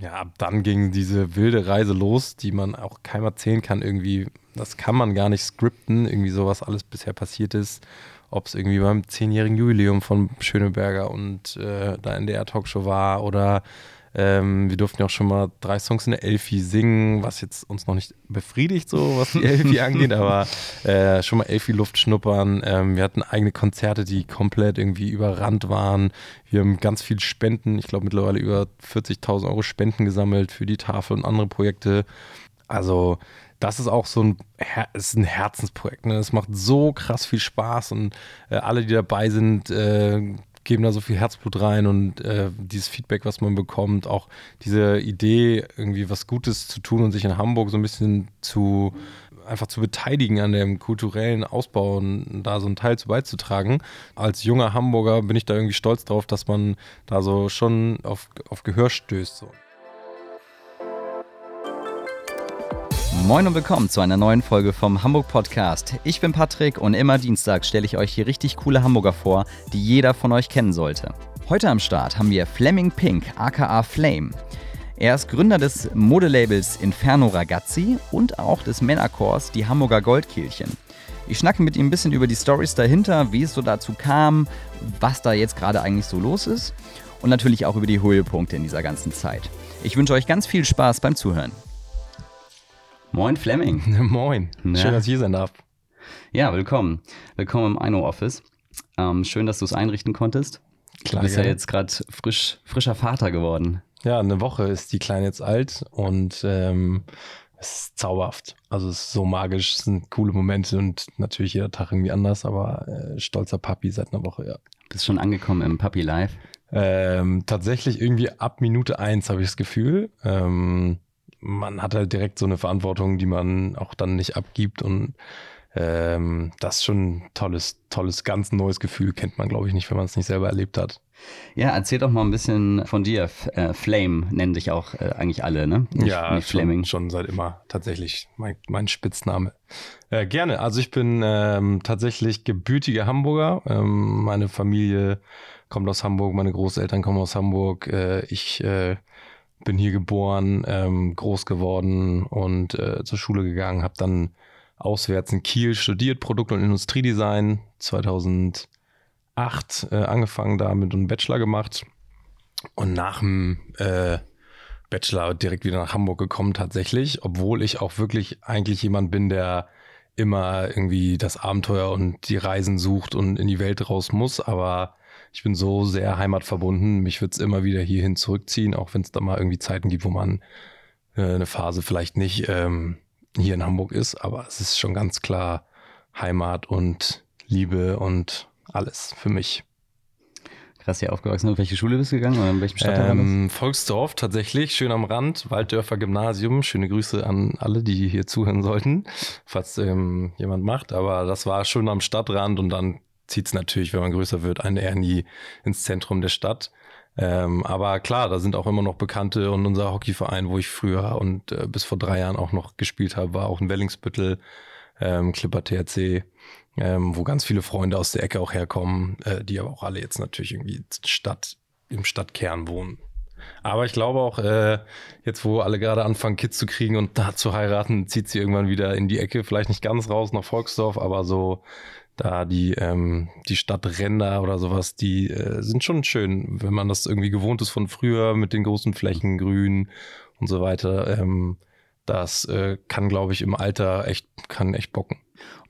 Ja, ab dann ging diese wilde Reise los, die man auch keinem erzählen kann. Irgendwie, das kann man gar nicht skripten, irgendwie so, was alles bisher passiert ist. Ob es irgendwie beim zehnjährigen Jubiläum von Schöneberger und äh, da in der Talkshow war oder ähm, wir durften ja auch schon mal drei Songs in der Elfi singen, was jetzt uns noch nicht befriedigt, so was die Elfi angeht, aber äh, schon mal Elfi-Luft schnuppern. Ähm, wir hatten eigene Konzerte, die komplett irgendwie überrannt waren. Wir haben ganz viel Spenden, ich glaube mittlerweile über 40.000 Euro Spenden gesammelt für die Tafel und andere Projekte. Also das ist auch so ein, ist ein Herzensprojekt. Ne? Es macht so krass viel Spaß und äh, alle, die dabei sind, äh, geben da so viel Herzblut rein und äh, dieses Feedback, was man bekommt, auch diese Idee, irgendwie was Gutes zu tun und sich in Hamburg so ein bisschen zu einfach zu beteiligen an dem kulturellen Ausbau und da so einen Teil zu beizutragen. Als junger Hamburger bin ich da irgendwie stolz drauf, dass man da so schon auf, auf Gehör stößt. So. Moin und willkommen zu einer neuen Folge vom Hamburg Podcast. Ich bin Patrick und immer Dienstag stelle ich euch hier richtig coole Hamburger vor, die jeder von euch kennen sollte. Heute am Start haben wir Fleming Pink, aka Flame. Er ist Gründer des Modelabels Inferno Ragazzi und auch des Männerchors Die Hamburger Goldkehlchen. Ich schnacke mit ihm ein bisschen über die Stories dahinter, wie es so dazu kam, was da jetzt gerade eigentlich so los ist und natürlich auch über die Höhepunkte in dieser ganzen Zeit. Ich wünsche euch ganz viel Spaß beim Zuhören. Moin Fleming. Moin. Na? Schön, dass ich hier sein darf. Ja, willkommen. Willkommen im Eino Office. Ähm, schön, dass du es einrichten konntest. Klar, du bist ja, ja jetzt gerade frisch, frischer Vater geworden. Ja, eine Woche ist die Kleine jetzt alt und ähm, es ist zauberhaft. Also es ist so magisch, es sind coole Momente und natürlich jeder Tag irgendwie anders, aber äh, stolzer Papi seit einer Woche, ja. Bist schon angekommen im Papi Live? Ähm, tatsächlich irgendwie ab Minute eins habe ich das Gefühl. Ähm, man hat halt direkt so eine Verantwortung, die man auch dann nicht abgibt und ähm, das ist schon ein tolles, tolles, ganz neues Gefühl, kennt man, glaube ich, nicht, wenn man es nicht selber erlebt hat. Ja, erzähl doch mal ein bisschen von dir. F äh, Flame nennen dich auch äh, eigentlich alle, ne? Nicht, ja, nicht schon, schon, seit immer tatsächlich mein, mein Spitzname. Äh, gerne. Also ich bin ähm, tatsächlich gebürtiger Hamburger. Ähm, meine Familie kommt aus Hamburg, meine Großeltern kommen aus Hamburg. Äh, ich äh, bin hier geboren, ähm, groß geworden und äh, zur Schule gegangen, habe dann auswärts in Kiel studiert, Produkt- und Industriedesign, 2008 äh, angefangen damit und Bachelor gemacht. Und nach dem äh, Bachelor direkt wieder nach Hamburg gekommen tatsächlich, obwohl ich auch wirklich eigentlich jemand bin, der immer irgendwie das Abenteuer und die Reisen sucht und in die Welt raus muss, aber ich bin so sehr heimatverbunden. Mich wird es immer wieder hierhin zurückziehen, auch wenn es da mal irgendwie Zeiten gibt, wo man äh, eine Phase vielleicht nicht ähm, hier in Hamburg ist. Aber es ist schon ganz klar Heimat und Liebe und alles für mich. Krass hier aufgewachsen. Welche Schule bist du gegangen oder in welchem Stadtteil? Ähm, Volksdorf tatsächlich, schön am Rand, Walddörfer Gymnasium. Schöne Grüße an alle, die hier zuhören sollten, falls ähm, jemand macht. Aber das war schon am Stadtrand und dann zieht es natürlich, wenn man größer wird, einen eher nie ins Zentrum der Stadt. Ähm, aber klar, da sind auch immer noch Bekannte und unser Hockeyverein, wo ich früher und äh, bis vor drei Jahren auch noch gespielt habe, war auch in Wellingsbüttel, ähm, Clipper THC, ähm, wo ganz viele Freunde aus der Ecke auch herkommen, äh, die aber auch alle jetzt natürlich irgendwie Stadt, im Stadtkern wohnen. Aber ich glaube auch, äh, jetzt wo alle gerade anfangen, Kids zu kriegen und da zu heiraten, zieht sie irgendwann wieder in die Ecke. Vielleicht nicht ganz raus nach Volksdorf, aber so da die, ähm, die Stadtränder oder sowas, die äh, sind schon schön, wenn man das irgendwie gewohnt ist von früher mit den großen Flächen, Grün und so weiter. Ähm, das äh, kann, glaube ich, im Alter echt, kann echt bocken.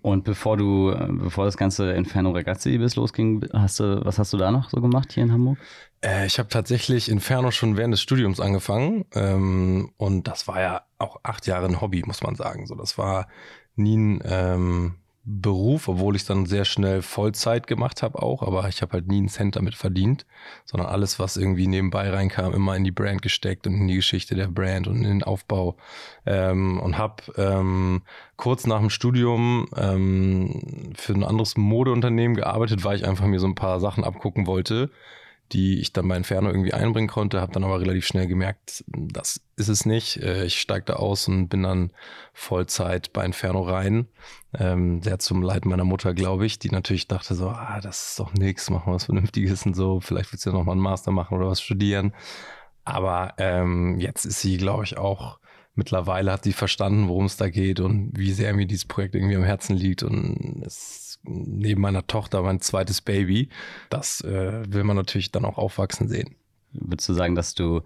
Und bevor du, bevor das ganze Inferno Ragazzi bis losging, hast du, was hast du da noch so gemacht hier in Hamburg? Äh, ich habe tatsächlich Inferno schon während des Studiums angefangen. Ähm, und das war ja auch acht Jahre ein Hobby, muss man sagen. So, das war nie ein, ähm, Beruf, obwohl ich dann sehr schnell Vollzeit gemacht habe auch, aber ich habe halt nie einen Cent damit verdient, sondern alles, was irgendwie nebenbei reinkam, immer in die Brand gesteckt und in die Geschichte der Brand und in den Aufbau. Ähm, und habe ähm, kurz nach dem Studium ähm, für ein anderes Modeunternehmen gearbeitet, weil ich einfach mir so ein paar Sachen abgucken wollte die ich dann bei Inferno irgendwie einbringen konnte, habe dann aber relativ schnell gemerkt, das ist es nicht. Äh, ich steige da aus und bin dann Vollzeit bei Inferno rein. Ähm, sehr zum Leid meiner Mutter, glaube ich, die natürlich dachte so, ah, das ist doch nichts, machen wir was Vernünftiges und so, vielleicht willst du ja nochmal einen Master machen oder was studieren. Aber ähm, jetzt ist sie, glaube ich, auch mittlerweile hat sie verstanden, worum es da geht und wie sehr mir dieses Projekt irgendwie am Herzen liegt. Und es neben meiner Tochter mein zweites Baby. Das äh, will man natürlich dann auch aufwachsen sehen. Würdest du sagen, dass du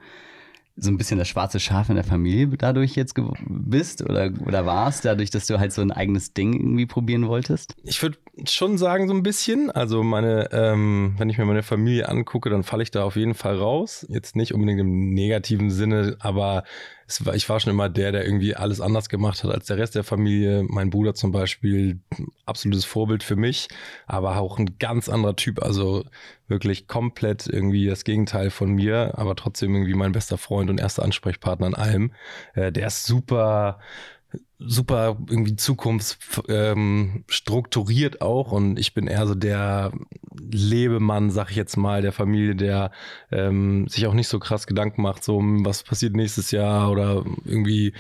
so ein bisschen das schwarze Schaf in der Familie dadurch jetzt bist oder, oder warst, dadurch, dass du halt so ein eigenes Ding irgendwie probieren wolltest? Ich würde schon sagen, so ein bisschen. Also meine, ähm, wenn ich mir meine Familie angucke, dann falle ich da auf jeden Fall raus. Jetzt nicht unbedingt im negativen Sinne, aber war, ich war schon immer der, der irgendwie alles anders gemacht hat als der Rest der Familie. Mein Bruder zum Beispiel, absolutes Vorbild für mich, aber auch ein ganz anderer Typ. Also wirklich komplett irgendwie das Gegenteil von mir, aber trotzdem irgendwie mein bester Freund und erster Ansprechpartner in allem. Äh, der ist super super irgendwie zukunftsstrukturiert ähm, auch und ich bin eher so der Lebemann, sag ich jetzt mal, der Familie, der ähm, sich auch nicht so krass Gedanken macht, so was passiert nächstes Jahr oder irgendwie,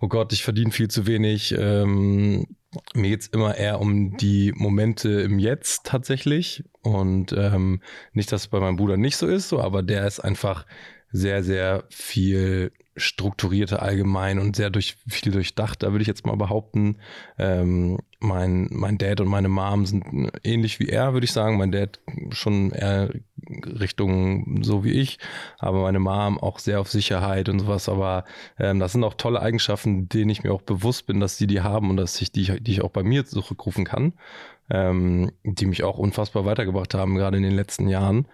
oh Gott, ich verdiene viel zu wenig. Ähm, mir geht's immer eher um die Momente im Jetzt tatsächlich und ähm, nicht, dass es bei meinem Bruder nicht so ist, so, aber der ist einfach sehr, sehr viel strukturierter allgemein und sehr durch viel durchdacht. Da würde ich jetzt mal behaupten, ähm, mein, mein Dad und meine Mom sind ähnlich wie er, würde ich sagen. Mein Dad schon eher Richtung so wie ich, aber meine Mom auch sehr auf Sicherheit und sowas. Aber ähm, das sind auch tolle Eigenschaften, denen ich mir auch bewusst bin, dass sie die haben und dass ich die, die ich auch bei mir zurückrufen kann, ähm, die mich auch unfassbar weitergebracht haben, gerade in den letzten Jahren.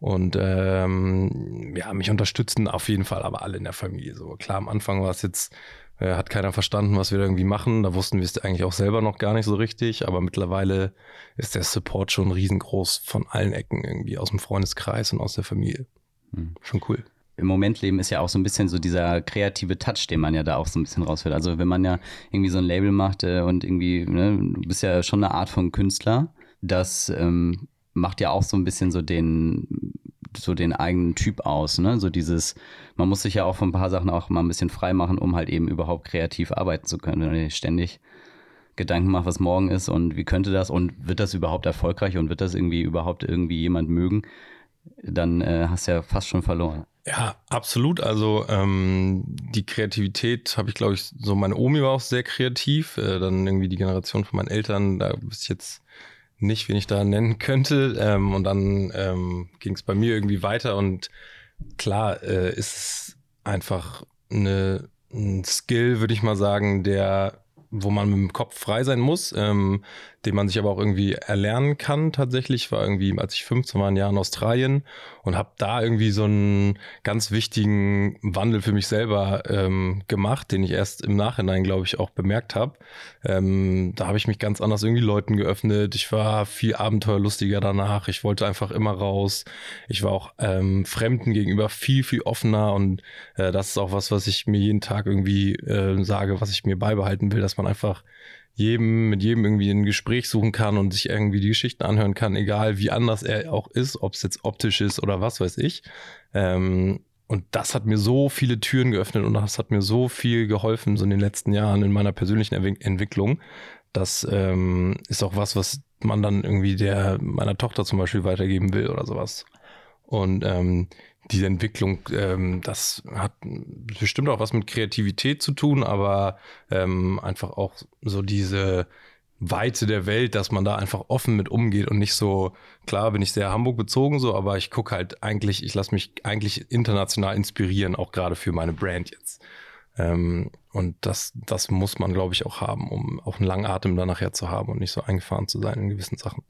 Und ähm, ja, mich unterstützen auf jeden Fall aber alle in der Familie. So klar, am Anfang war es jetzt, äh, hat keiner verstanden, was wir da irgendwie machen. Da wussten wir es eigentlich auch selber noch gar nicht so richtig. Aber mittlerweile ist der Support schon riesengroß von allen Ecken irgendwie aus dem Freundeskreis und aus der Familie. Hm. Schon cool im Moment leben ist ja auch so ein bisschen so dieser kreative Touch, den man ja da auch so ein bisschen rausführt. Also wenn man ja irgendwie so ein Label macht äh, und irgendwie, ne, du bist ja schon eine Art von Künstler, das ähm, macht ja auch so ein bisschen so den, so den eigenen Typ aus, ne? So dieses, man muss sich ja auch von ein paar Sachen auch mal ein bisschen frei machen, um halt eben überhaupt kreativ arbeiten zu können. Wenn du ständig Gedanken machst, was morgen ist und wie könnte das und wird das überhaupt erfolgreich und wird das irgendwie überhaupt irgendwie jemand mögen, dann äh, hast du ja fast schon verloren. Ja, absolut. Also ähm, die Kreativität habe ich, glaube ich, so meine Omi war auch sehr kreativ. Äh, dann irgendwie die Generation von meinen Eltern, da bist ich jetzt nicht, wen ich da nennen könnte. Ähm, und dann ähm, ging es bei mir irgendwie weiter und klar äh, ist es einfach eine, ein Skill, würde ich mal sagen, der wo man mit dem Kopf frei sein muss, ähm, den man sich aber auch irgendwie erlernen kann tatsächlich. War irgendwie, als ich 15 war, ein Jahr in Australien und habe da irgendwie so einen ganz wichtigen Wandel für mich selber ähm, gemacht, den ich erst im Nachhinein, glaube ich, auch bemerkt habe. Ähm, da habe ich mich ganz anders irgendwie Leuten geöffnet. Ich war viel abenteuerlustiger danach. Ich wollte einfach immer raus. Ich war auch ähm, Fremden gegenüber viel, viel offener und äh, das ist auch was, was ich mir jeden Tag irgendwie äh, sage, was ich mir beibehalten will, dass man einfach jedem, mit jedem irgendwie ein Gespräch suchen kann und sich irgendwie die Geschichten anhören kann, egal wie anders er auch ist, ob es jetzt optisch ist oder was weiß ich. Ähm, und das hat mir so viele Türen geöffnet und das hat mir so viel geholfen, so in den letzten Jahren in meiner persönlichen Entwicklung. Das ähm, ist auch was, was man dann irgendwie der meiner Tochter zum Beispiel weitergeben will oder sowas. Und ähm, diese Entwicklung, ähm, das hat bestimmt auch was mit Kreativität zu tun, aber ähm, einfach auch so diese Weite der Welt, dass man da einfach offen mit umgeht und nicht so, klar bin ich sehr Hamburg bezogen so, aber ich gucke halt eigentlich, ich lasse mich eigentlich international inspirieren, auch gerade für meine Brand jetzt. Ähm, und das, das muss man, glaube ich, auch haben, um auch einen langen Atem da nachher zu haben und nicht so eingefahren zu sein in gewissen Sachen.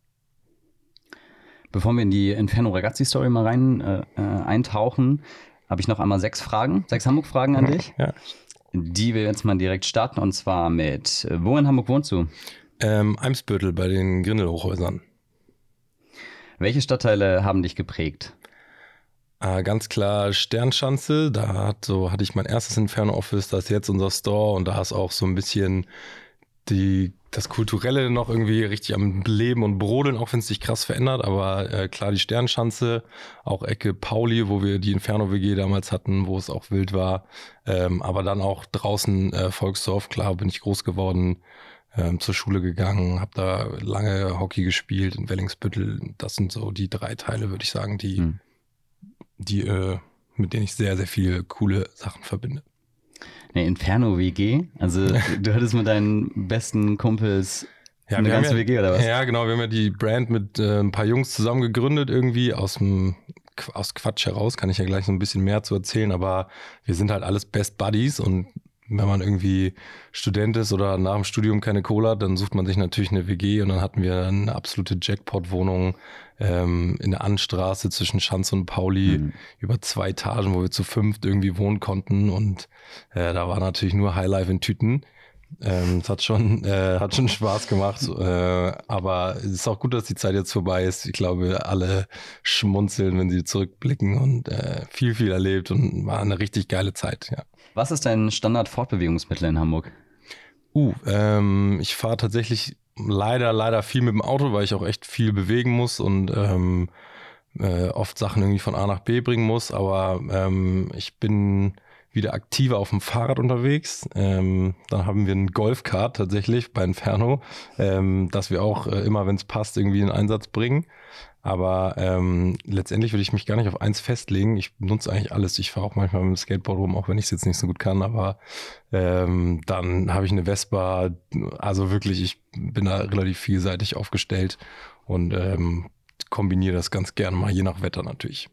Bevor wir in die Inferno Ragazzi Story mal rein äh, äh, eintauchen, habe ich noch einmal sechs Fragen, sechs Hamburg-Fragen an dich, ja. die wir jetzt mal direkt starten. Und zwar mit, äh, wo in Hamburg wohnst du? Ähm, Eimsbüttel bei den Grindelhochhäusern. Welche Stadtteile haben dich geprägt? Äh, ganz klar Sternschanze, da hat, so, hatte ich mein erstes Inferno-Office, da ist jetzt unser Store und da ist auch so ein bisschen die das Kulturelle noch irgendwie richtig am Leben und Brodeln, auch wenn es sich krass verändert. Aber äh, klar, die Sternschanze, auch Ecke Pauli, wo wir die Inferno-WG damals hatten, wo es auch wild war. Ähm, aber dann auch draußen äh, Volksdorf, klar, bin ich groß geworden, ähm, zur Schule gegangen, habe da lange Hockey gespielt in Wellingsbüttel. Das sind so die drei Teile, würde ich sagen, die, hm. die äh, mit denen ich sehr, sehr viele coole Sachen verbinde. Eine Inferno WG, also du hattest mit deinen besten Kumpels Ja, eine ganze ja, WG oder was? Ja, genau. Wir haben ja die Brand mit äh, ein paar Jungs zusammen gegründet irgendwie aus dem aus Quatsch heraus. Kann ich ja gleich so ein bisschen mehr zu erzählen. Aber wir sind halt alles Best Buddies und wenn man irgendwie Student ist oder nach dem Studium keine Cola hat, dann sucht man sich natürlich eine WG und dann hatten wir eine absolute Jackpot-Wohnung ähm, in der Anstraße zwischen Schanze und Pauli Mhm. über zwei Etagen, wo wir zu fünft irgendwie wohnen konnten und äh, da war natürlich nur Highlife in Tüten. Ähm, es hat schon, äh, hat schon Spaß gemacht, äh, aber es ist auch gut, dass die Zeit jetzt vorbei ist. Ich glaube, alle schmunzeln, wenn sie zurückblicken und äh, viel, viel erlebt und war eine richtig geile Zeit, ja. Was ist dein Standard-Fortbewegungsmittel in Hamburg? Uh, ähm, ich fahre tatsächlich leider, leider viel mit dem Auto, weil ich auch echt viel bewegen muss und ähm, äh, oft Sachen irgendwie von A nach B bringen muss. Aber ähm, ich bin wieder aktiver auf dem Fahrrad unterwegs. Ähm, dann haben wir ein Golfkart tatsächlich bei Inferno, ähm, dass wir auch äh, immer, wenn es passt, irgendwie in Einsatz bringen. Aber ähm, letztendlich würde ich mich gar nicht auf eins festlegen. Ich nutze eigentlich alles. Ich fahre auch manchmal mit dem Skateboard rum, auch wenn ich es jetzt nicht so gut kann. Aber ähm, dann habe ich eine Vespa. Also wirklich, ich bin da relativ vielseitig aufgestellt und ähm, kombiniere das ganz gerne mal, je nach Wetter natürlich.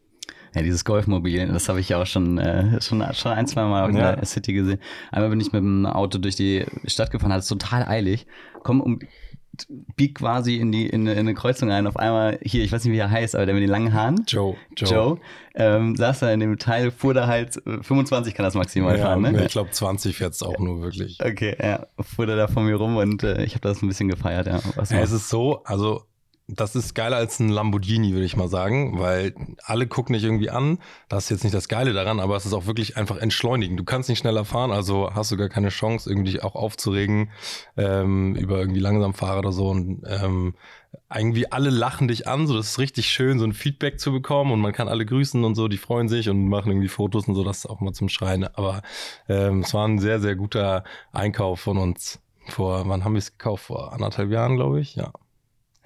Ja, dieses Golfmobil, das habe ich ja auch schon, äh, schon, schon ein, zwei Mal in Ja. der City gesehen. Einmal bin ich mit dem Auto durch die Stadt gefahren, hatte es total eilig. Komm um, bieg quasi in die in, eine- in eine Kreuzung ein. Auf einmal hier, ich weiß nicht, wie er heißt, aber der mit den langen Haaren. Joe, Joe. Joe, ähm, saß da in dem Teil, fuhr da halt, äh, 25 kann das maximal ja, fahren, ne? Ich glaube, 20 fährt es auch nur wirklich. Okay, ja, fuhr der da von mir rum und äh, ich habe das ein bisschen gefeiert, ja. Ja, es ist so, also das ist geiler als ein Lamborghini, würde ich mal sagen, weil alle gucken dich irgendwie an. Das ist jetzt nicht das Geile daran, aber es ist auch wirklich einfach entschleunigen. Du kannst nicht schneller fahren, also hast du gar keine Chance, irgendwie dich auch aufzuregen ähm, über irgendwie langsam Fahrer oder so. Und ähm, irgendwie alle lachen dich an, so das ist richtig schön, so ein Feedback zu bekommen und man kann alle grüßen und so, die freuen sich und machen irgendwie Fotos und so, das ist auch mal zum Schreien. Aber ähm, es war ein sehr, sehr guter Einkauf von uns. Vor, wann haben wir es gekauft? Vor anderthalb Jahren, glaube ich, ja.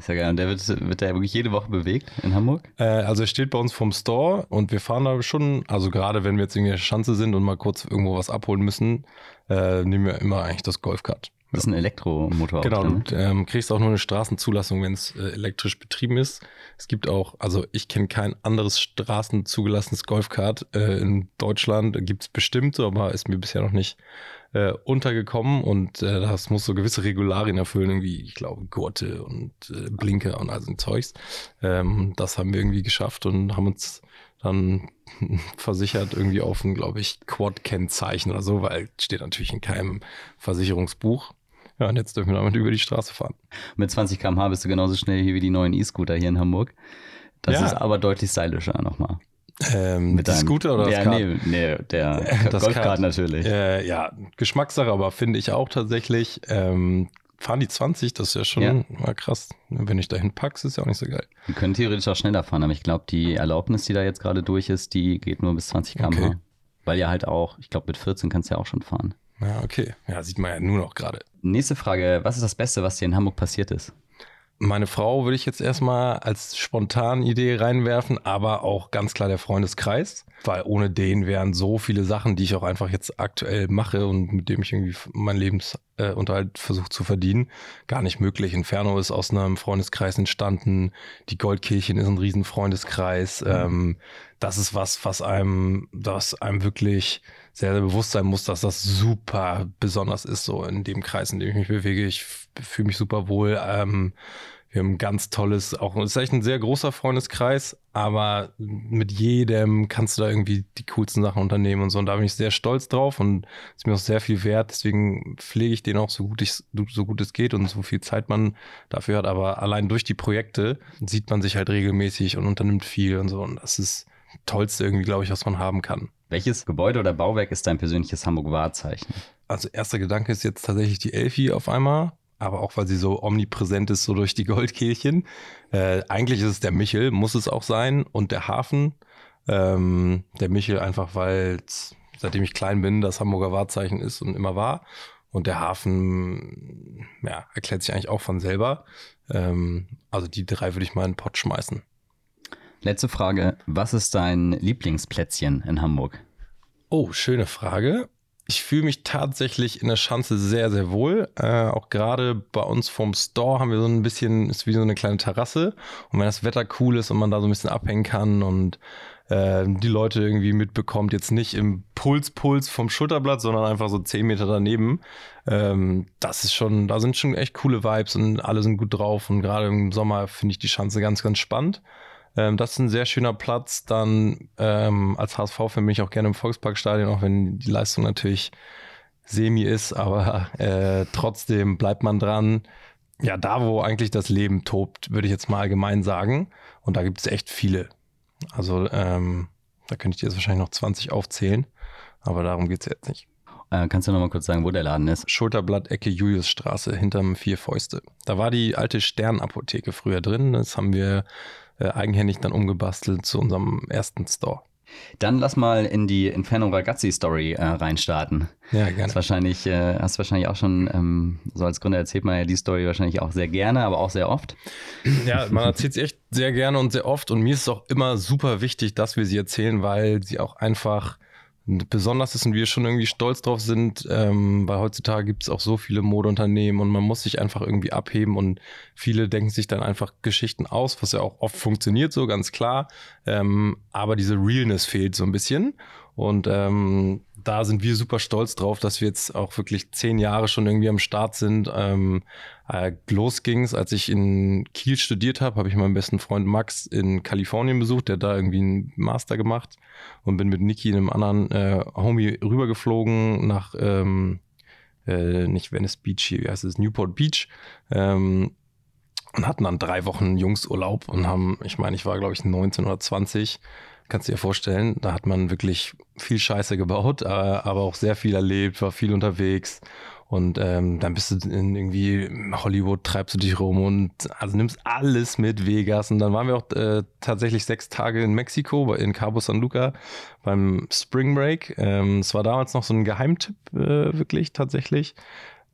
Ist ja geil. Und der wird, wird der wirklich jede Woche bewegt in Hamburg? Äh, also er steht bei uns vom Store und wir fahren da schon, also gerade wenn wir jetzt in der Schanze sind und mal kurz irgendwo was abholen müssen, äh, nehmen wir immer eigentlich das Golfkart. Das ist ein Elektromotor. Genau, drin, ne? du ähm, kriegst auch nur eine Straßenzulassung, wenn es äh, elektrisch betrieben ist. Es gibt auch, also ich kenne kein anderes straßenzugelassenes Golfkart äh, in Deutschland. Gibt es bestimmt, aber ist mir bisher noch nicht äh, untergekommen und äh, das muss so gewisse Regularien erfüllen, irgendwie, ich glaube, Gurte und äh, Blinker und all so ein Zeugs. Ähm, das haben wir irgendwie geschafft und haben uns dann versichert irgendwie auf ein, glaube ich, Quad-Kennzeichen oder so, weil steht natürlich in keinem Versicherungsbuch. Ja, und jetzt dürfen wir damit über die Straße fahren. Mit 20 km/h bist du genauso schnell hier wie die neuen E-Scooter hier in Hamburg. Das Ja. ist aber deutlich stylischer nochmal. Ähm, Mit deinem- Scooter oder das ja, Kart? Nee, nee, der Das Golfkart Kart. natürlich. Äh, ja, Geschmackssache, aber finde ich auch tatsächlich. Ähm, fahren die 20, das ist ja schon Ja. mal krass. Wenn ich dahin pack's, ist ja auch nicht so geil. Die können theoretisch auch schneller fahren, aber ich glaube, die Erlaubnis, die da jetzt gerade durch ist, die geht nur bis 20 km/h. Okay. Weil ja halt auch, ich glaube, mit 14 kannst du ja auch schon fahren. Ja, okay. Ja, sieht man ja nur noch gerade. Nächste Frage: Was ist das Beste, was dir in Hamburg passiert ist? Meine Frau würde ich jetzt erstmal als spontane Idee reinwerfen, aber auch ganz klar der Freundeskreis, weil ohne den wären so viele Sachen, die ich auch einfach jetzt aktuell mache und mit dem ich irgendwie meinen Lebensunterhalt versuche zu verdienen, gar nicht möglich. Inferno ist aus einem Freundeskreis entstanden, die Goldkirchen ist ein riesen Freundeskreis. Ähm, das ist was, was einem, das einem wirklich sehr, sehr bewusst sein muss, dass das super besonders ist, so in dem Kreis, in dem ich mich bewege. Ich fühle mich super wohl. Ähm, wir haben ein ganz tolles, auch es ist echt ein sehr großer Freundeskreis, aber mit jedem kannst du da irgendwie die coolsten Sachen unternehmen und so. Und da bin ich sehr stolz drauf und ist mir auch sehr viel wert. Deswegen pflege ich den auch so gut, ich, so gut es geht und so viel Zeit man dafür hat. Aber allein durch die Projekte sieht man sich halt regelmäßig und unternimmt viel und so. Und das ist das Tollste irgendwie, glaube ich, was man haben kann. Welches Gebäude oder Bauwerk ist dein persönliches Hamburg-Wahrzeichen? Also erster Gedanke ist jetzt tatsächlich die Elfi auf einmal, aber auch weil sie so omnipräsent ist, so durch die Goldkehlchen. Äh, eigentlich ist es der Michel, muss es auch sein, und der Hafen. Ähm, der Michel einfach, weil seitdem ich klein bin, das Hamburger Wahrzeichen ist und immer war. Und der Hafen, ja, erklärt sich eigentlich auch von selber. Ähm, also die drei würde ich mal in den Pott schmeißen. Letzte Frage. Was ist dein Lieblingsplätzchen in Hamburg? Oh, schöne Frage. Ich fühle mich tatsächlich in der Schanze sehr, sehr wohl. Äh, auch gerade bei uns vom Store haben wir so ein bisschen, ist wie so eine kleine Terrasse. Und wenn das Wetter cool ist und man da so ein bisschen abhängen kann und äh, die Leute irgendwie mitbekommt, jetzt nicht im Puls-Puls vom Schulterblatt, sondern einfach so zehn Meter daneben, ähm, das ist schon, da sind schon echt coole Vibes und alle sind gut drauf. Und gerade im Sommer finde ich die Schanze ganz, ganz spannend. Ähm, das ist ein sehr schöner Platz. Dann ähm, als HSV-Fan bin ich auch gerne im Volksparkstadion, auch wenn die Leistung natürlich semi ist, aber äh, trotzdem bleibt man dran. Ja, da, wo eigentlich das Leben tobt, würde ich jetzt mal allgemein sagen. Und da gibt es echt viele. Also ähm, da könnte ich dir jetzt wahrscheinlich noch 20 aufzählen, aber darum geht es jetzt nicht. Äh, kannst du noch mal kurz sagen, wo der Laden ist? Schulterblatt, Ecke Juliusstraße, hinterm Vier Fäuste. Da war die alte Sternapotheke früher drin. Das haben wir eigenhändig dann umgebastelt zu unserem ersten Store. Dann lass mal in die Inferno Ragazzi Story äh, reinstarten. Ja, gerne. Das wahrscheinlich, äh, hast wahrscheinlich auch schon, ähm, so als Gründer erzählt man ja die Story wahrscheinlich auch sehr gerne, aber auch sehr oft. Ja, man erzählt sie echt sehr gerne und sehr oft und mir ist es auch immer super wichtig, dass wir sie erzählen, weil sie auch einfach besonders ist und wir schon irgendwie stolz drauf sind, ähm, weil heutzutage gibt es auch so viele Modeunternehmen und man muss sich einfach irgendwie abheben und viele denken sich dann einfach Geschichten aus, was ja auch oft funktioniert, so ganz klar. Ähm, aber diese Realness fehlt so ein bisschen. Und ähm, da sind wir super stolz drauf, dass wir jetzt auch wirklich zehn Jahre schon irgendwie am Start sind. Ähm, äh, los ging's, als ich in Kiel studiert habe, habe ich meinen besten Freund Max in Kalifornien besucht, der da irgendwie einen Master gemacht und bin mit Niki, einem anderen äh, Homie, rübergeflogen nach ähm, äh, nicht Venice Beach, wie heißt es, Newport Beach. Ähm, und hatten dann drei Wochen Jungsurlaub und haben, ich meine, ich war glaube ich 19 oder 20 kannst du dir vorstellen, da hat man wirklich viel Scheiße gebaut, äh, aber auch sehr viel erlebt, war viel unterwegs. Und ähm, dann bist du in irgendwie Hollywood, treibst du dich rum und also nimmst alles mit Vegas. Und dann waren wir auch äh, tatsächlich sechs Tage in Mexiko, in Cabo San Luca beim Spring Break. Ähm, es war damals noch so ein Geheimtipp, äh, wirklich tatsächlich.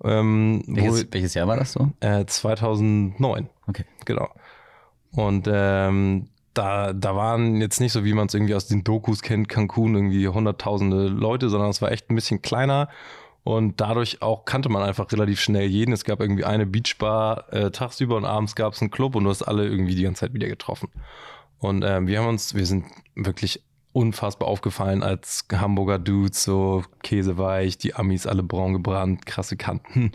Ähm, welches, wo, welches Jahr war das so? Äh, 2009. Okay. Genau. Und ähm, da, da waren jetzt nicht so, wie man es irgendwie aus den Dokus kennt, Cancun irgendwie hunderttausende Leute, sondern es war echt ein bisschen kleiner und dadurch auch kannte man einfach relativ schnell jeden. Es gab irgendwie eine Beachbar äh, tagsüber und abends gab es einen Club und du hast alle irgendwie die ganze Zeit wieder getroffen. Und ähm, wir haben uns, wir sind wirklich unfassbar aufgefallen als Hamburger Dudes, so käseweich, die Amis alle braun gebrannt, krasse Kanten.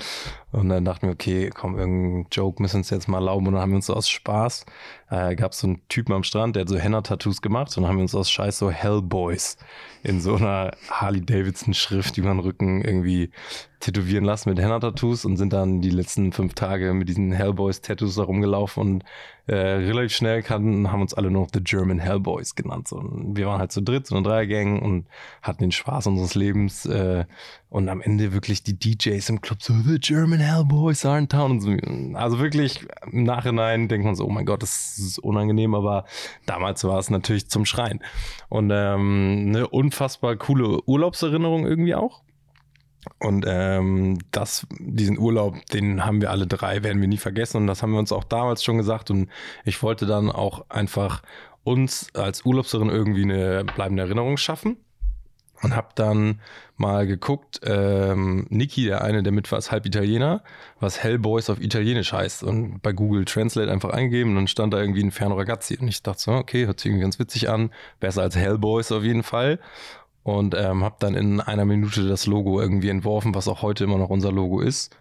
Und dann dachten wir, okay, komm, irgendein Joke müssen wir uns jetzt mal erlauben. Und dann haben wir uns so aus Spaß, äh, gab es so einen Typen am Strand, der hat so Henna-Tattoos gemacht und dann haben wir uns aus Scheiß so Hellboys in so einer Harley-Davidson-Schrift über den Rücken irgendwie tätowieren lassen mit Henna-Tattoos und sind dann die letzten fünf Tage mit diesen Hellboys-Tattoos da rumgelaufen und äh, relativ schnell kannten, haben uns alle noch The German Hellboys genannt. So, und wir waren halt zu dritt, so eine Dreiergang und hatten den Spaß unseres Lebens äh, und am Ende wirklich die DJs im Club so The German Hellboys are in town und so. Also wirklich im Nachhinein denkt man so, oh mein Gott, das ist unangenehm, aber damals war es natürlich zum Schreien. Und ähm, eine unfassbar coole Urlaubserinnerung irgendwie auch. Und ähm, das, diesen Urlaub, den haben wir alle drei, werden wir nie vergessen. Und das haben wir uns auch damals schon gesagt. Und ich wollte dann auch einfach uns als Urlaubserin irgendwie eine bleibende Erinnerung schaffen. Und habe dann mal geguckt, ähm, Niki, der eine, der mit war, ist halb Italiener, was Hellboys auf Italienisch heißt. Und bei Google Translate einfach eingegeben und dann stand da irgendwie ein Ferno Ragazzi. Und ich dachte so, okay, hört sich irgendwie ganz witzig an. Besser als Hellboys auf jeden Fall und ähm, habe dann in einer Minute das Logo irgendwie entworfen, was auch heute immer noch unser Logo ist.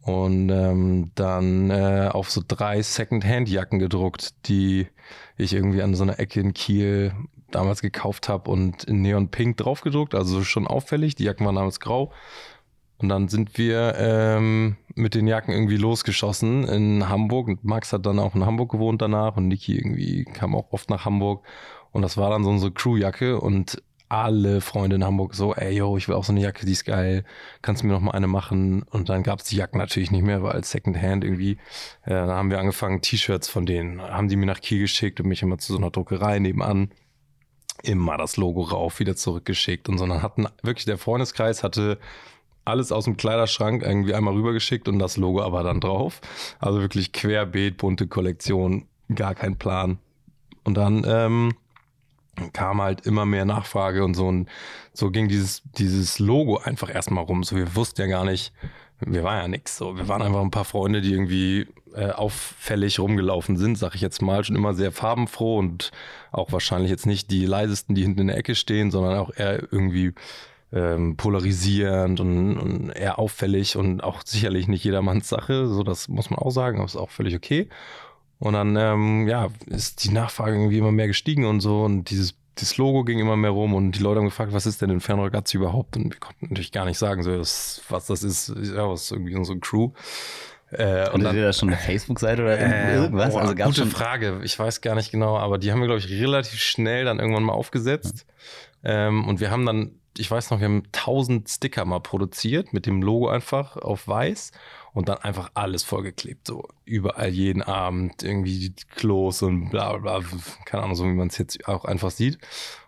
Und ähm, dann äh, auf so drei Second-Hand-Jacken gedruckt, die ich irgendwie an so einer Ecke in Kiel damals gekauft habe und in Neon Pink draufgedruckt, also schon auffällig. Die Jacken waren damals grau. Und dann sind wir ähm, mit den Jacken irgendwie losgeschossen in Hamburg. Und Max hat dann auch in Hamburg gewohnt danach und Niki irgendwie kam auch oft nach Hamburg. Und das war dann so unsere Crewjacke und alle Freunde in Hamburg so, ey, yo, ich will auch so eine Jacke, die ist geil, kannst du mir noch mal eine machen? Und dann gab es die Jacken natürlich nicht mehr, weil als Secondhand irgendwie, äh, dann haben wir angefangen, T-Shirts von denen, haben die mir nach Kiel geschickt und mich immer zu so einer Druckerei nebenan immer das Logo rauf, wieder zurückgeschickt und so. dann hatten wirklich der Freundeskreis hatte alles aus dem Kleiderschrank irgendwie einmal rübergeschickt und das Logo aber dann drauf. Also wirklich querbeet, bunte Kollektion, gar kein Plan. Und dann ähm, kam halt immer mehr Nachfrage und so. Und so ging dieses, dieses Logo einfach erstmal rum. So, wir wussten ja gar nicht, wir waren ja nix. So, wir waren einfach ein paar Freunde, die irgendwie äh, auffällig rumgelaufen sind, sag ich jetzt mal, schon immer sehr farbenfroh und auch wahrscheinlich jetzt nicht die leisesten, die hinten in der Ecke stehen, sondern auch eher irgendwie ähm, polarisierend und, und eher auffällig und auch sicherlich nicht jedermanns Sache. So, das muss man auch sagen, aber ist auch völlig okay. Und dann, ähm, ja, ist die Nachfrage irgendwie immer mehr gestiegen und so und dieses das Logo ging immer mehr rum und die Leute haben gefragt, was ist denn Inferno Ragazzi überhaupt? Und wir konnten natürlich gar nicht sagen, so, was das ist. Ja, was irgendwie unsere Crew. Äh, und dann, ihr da schon eine Facebook-Seite oder äh, irgendwas? Boah, also gab's gute Frage. Ich weiß gar nicht genau, aber die haben wir, glaube ich, relativ schnell dann irgendwann mal aufgesetzt. Ja. Ähm, und wir haben dann, ich weiß noch, wir haben 1000 Sticker mal produziert mit dem Logo einfach auf weiß und dann einfach alles vollgeklebt, so überall jeden Abend irgendwie die Klos und bla bla bla, keine Ahnung, so wie man es jetzt auch einfach sieht.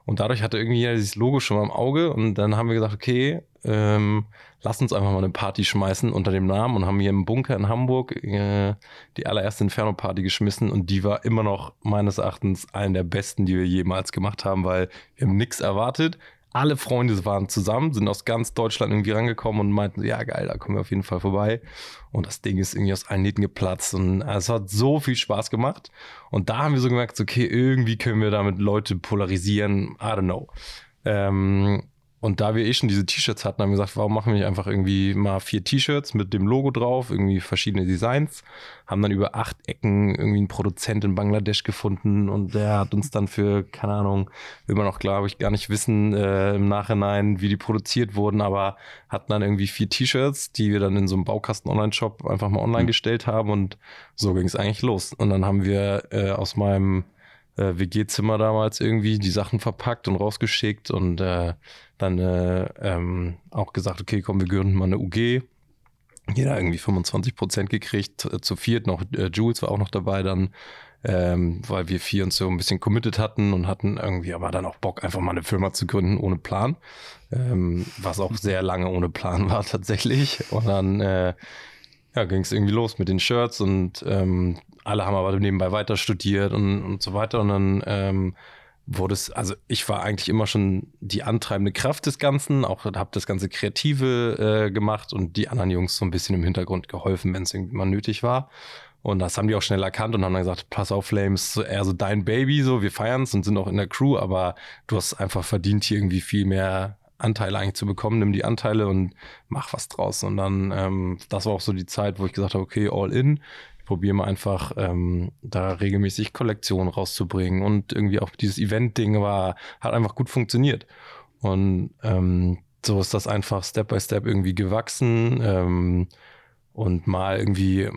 Und dadurch hatte irgendwie jeder dieses Logo schon mal im Auge. Und dann haben wir gesagt, okay, ähm, lass uns einfach mal eine Party schmeißen unter dem Namen und haben hier im Bunker in Hamburg äh, die allererste Inferno-Party geschmissen. Und die war immer noch meines Erachtens eine der besten, die wir jemals gemacht haben, weil wir haben nichts erwartet alle Freunde waren zusammen, sind aus ganz Deutschland irgendwie rangekommen und meinten, ja geil, da kommen wir auf jeden Fall vorbei. Und das Ding ist irgendwie aus allen Nähten geplatzt und es hat so viel Spaß gemacht. Und da haben wir so gemerkt, okay, irgendwie können wir damit Leute polarisieren, I don't know. Ähm, und da wir eh schon diese T-Shirts hatten, haben wir gesagt, warum machen wir nicht einfach irgendwie mal vier T-Shirts mit dem Logo drauf, irgendwie verschiedene Designs. Haben dann über acht Ecken irgendwie einen Produzent in Bangladesch gefunden und der hat uns dann für, keine Ahnung, man auch, glaube ich, gar nicht wissen äh, im Nachhinein, wie die produziert wurden, aber hatten dann irgendwie vier T-Shirts, die wir dann in so einem Baukasten-Online-Shop einfach mal online mhm. gestellt haben und so ging es eigentlich los. Und dann haben wir äh, aus meinem äh, WG-Zimmer damals irgendwie die Sachen verpackt und rausgeschickt und äh, dann äh, ähm, auch gesagt, okay, komm, wir gründen mal eine UG. Jeder irgendwie 25 Prozent gekriegt, äh, zu viert noch, äh, Jules war auch noch dabei dann, ähm, weil wir vier uns so ein bisschen committed hatten und hatten irgendwie aber dann auch Bock, einfach mal eine Firma zu gründen ohne Plan, ähm, was auch sehr lange ohne Plan war tatsächlich. Und dann äh, ja, ging es irgendwie los mit den Shirts und ähm, alle haben aber nebenbei weiter studiert und, und so weiter. Und dann ähm, wurde es, also ich war eigentlich immer schon die antreibende Kraft des Ganzen, auch habe das ganze Kreative äh, gemacht und die anderen Jungs so ein bisschen im Hintergrund geholfen, wenn es irgendwie mal nötig war. Und das haben die auch schnell erkannt und haben dann gesagt, pass auf, Flames, eher so dein Baby, so wir feiern es und sind auch in der Crew, aber du hast einfach verdient, hier irgendwie viel mehr Anteile eigentlich zu bekommen, nimm die Anteile und mach was draus. Und dann, ähm, das war auch so die Zeit, wo ich gesagt habe, okay, all in probiere mal einfach ähm, da regelmäßig Kollektionen rauszubringen und irgendwie auch dieses Event-Ding war, hat einfach gut funktioniert. Und ähm, so ist das einfach Step by Step irgendwie gewachsen. Ähm, und mal irgendwie,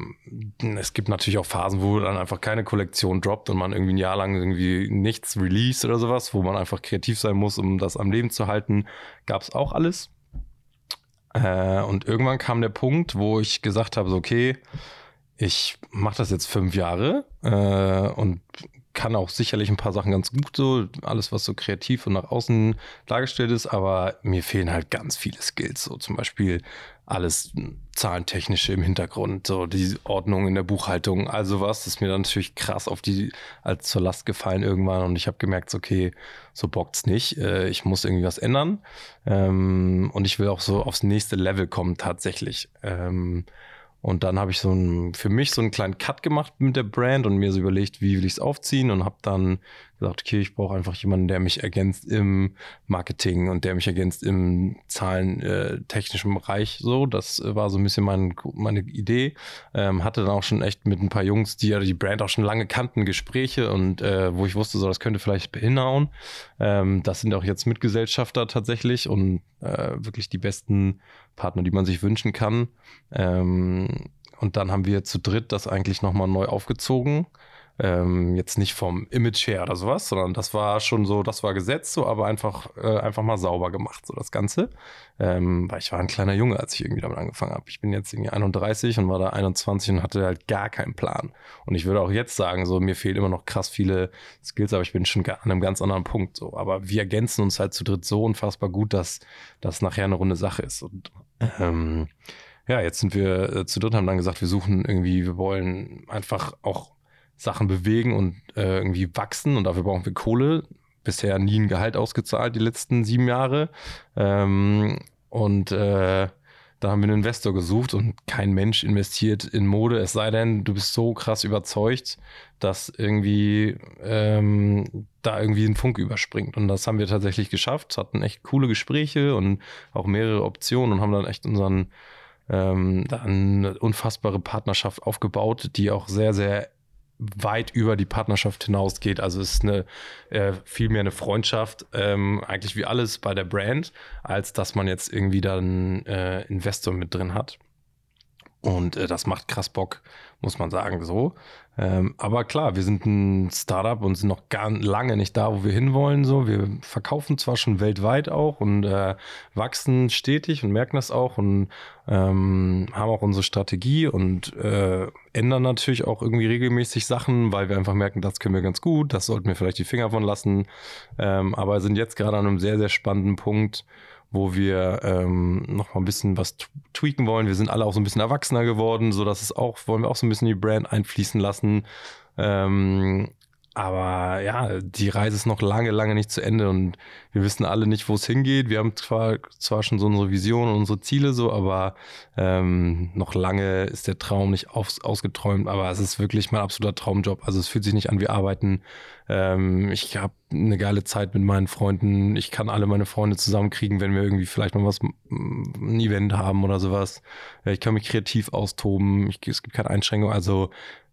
es gibt natürlich auch Phasen, wo dann einfach keine Kollektion droppt und man irgendwie ein Jahr lang irgendwie nichts release oder sowas, wo man einfach kreativ sein muss, um das am Leben zu halten. Gab es auch alles. Äh, und irgendwann kam der Punkt, wo ich gesagt habe, so, okay, ich mache das jetzt fünf Jahre äh, und kann auch sicherlich ein paar Sachen ganz gut so, alles was so kreativ und nach außen dargestellt ist, aber mir fehlen halt ganz viele Skills, so zum Beispiel alles zahlentechnische im Hintergrund, so die Ordnung in der Buchhaltung, also was, ist mir dann natürlich krass auf die als zur Last gefallen irgendwann und ich habe gemerkt, okay, so bockt's nicht, äh, ich muss irgendwie was ändern ähm, und ich will auch so aufs nächste Level kommen tatsächlich. Ähm, und dann habe ich so ein, für mich so einen kleinen Cut gemacht mit der Brand und mir so überlegt, wie will ich es aufziehen und habe dann gesagt, okay, ich brauche einfach jemanden, der mich ergänzt im Marketing und der mich ergänzt im zahlentechnischen äh, Bereich. So, das war so ein bisschen mein, meine Idee. Ähm, hatte dann auch schon echt mit ein paar Jungs, die ja die Brand auch schon lange kannten, Gespräche und äh, wo ich wusste, so das könnte vielleicht hinhauen. Ähm, das sind auch jetzt Mitgesellschafter tatsächlich und äh, wirklich die besten Partner, die man sich wünschen kann. Ähm, und dann haben wir zu dritt das eigentlich nochmal neu aufgezogen. Ähm, jetzt nicht vom Image her oder sowas, sondern das war schon so, das war gesetzt, so, aber einfach, äh, einfach mal sauber gemacht, so das Ganze. Ähm, weil ich war ein kleiner Junge, als ich irgendwie damit angefangen habe. Ich bin jetzt irgendwie 31 und war da 21 und hatte halt gar keinen Plan. Und ich würde auch jetzt sagen, so, mir fehlen immer noch krass viele Skills, aber ich bin schon an einem ganz anderen Punkt, so. Aber wir ergänzen uns halt zu dritt so unfassbar gut, dass das nachher eine runde Sache ist. Und, ähm, ja, jetzt sind wir äh, zu dritt, haben dann gesagt, wir suchen irgendwie, wir wollen einfach auch Sachen bewegen und äh, irgendwie wachsen und dafür brauchen wir Kohle. Bisher nie ein Gehalt ausgezahlt die letzten sieben Jahre. Ähm, und äh, da haben wir einen Investor gesucht und kein Mensch investiert in Mode, es sei denn, du bist so krass überzeugt, dass irgendwie ähm, da irgendwie ein Funk überspringt. Und das haben wir tatsächlich geschafft, hatten echt coole Gespräche und auch mehrere Optionen und haben dann echt unseren ähm, da eine unfassbare Partnerschaft aufgebaut, die auch sehr, sehr weit über die Partnerschaft hinausgeht. Also es ist eine äh, viel mehr eine Freundschaft, ähm, eigentlich wie alles bei der Brand, als dass man jetzt irgendwie dann äh, Investor mit drin hat. Und äh, das macht krass Bock, muss man sagen, so. Ähm, aber klar, wir sind ein Startup und sind noch gar lange nicht da, wo wir hinwollen. So, wir verkaufen zwar schon weltweit auch und äh, wachsen stetig und merken das auch und ähm, haben auch unsere Strategie und äh, ändern natürlich auch irgendwie regelmäßig Sachen, weil wir einfach merken, das können wir ganz gut, das sollten wir vielleicht die Finger von lassen. Ähm, aber sind jetzt gerade an einem sehr, sehr spannenden Punkt, wo wir ähm, noch mal ein bisschen was tweaken wollen. Wir sind alle auch so ein bisschen erwachsener geworden, so dass es auch wollen wir auch so ein bisschen die Brand einfließen lassen. Ähm, aber ja, die Reise ist noch lange, lange nicht zu Ende und wir wissen alle nicht, wo es hingeht. Wir haben zwar, zwar schon so unsere Vision und unsere Ziele so, aber ähm, noch lange ist der Traum nicht aus, ausgeträumt. Aber es ist wirklich mein absoluter Traumjob. Also es fühlt sich nicht an wie Arbeiten. Ähm, ich habe eine geile Zeit mit meinen Freunden. Ich kann alle meine Freunde zusammenkriegen, wenn wir irgendwie vielleicht mal was, ein Event haben oder sowas. Ich kann mich kreativ austoben. Ich, es gibt keine Einschränkung. Also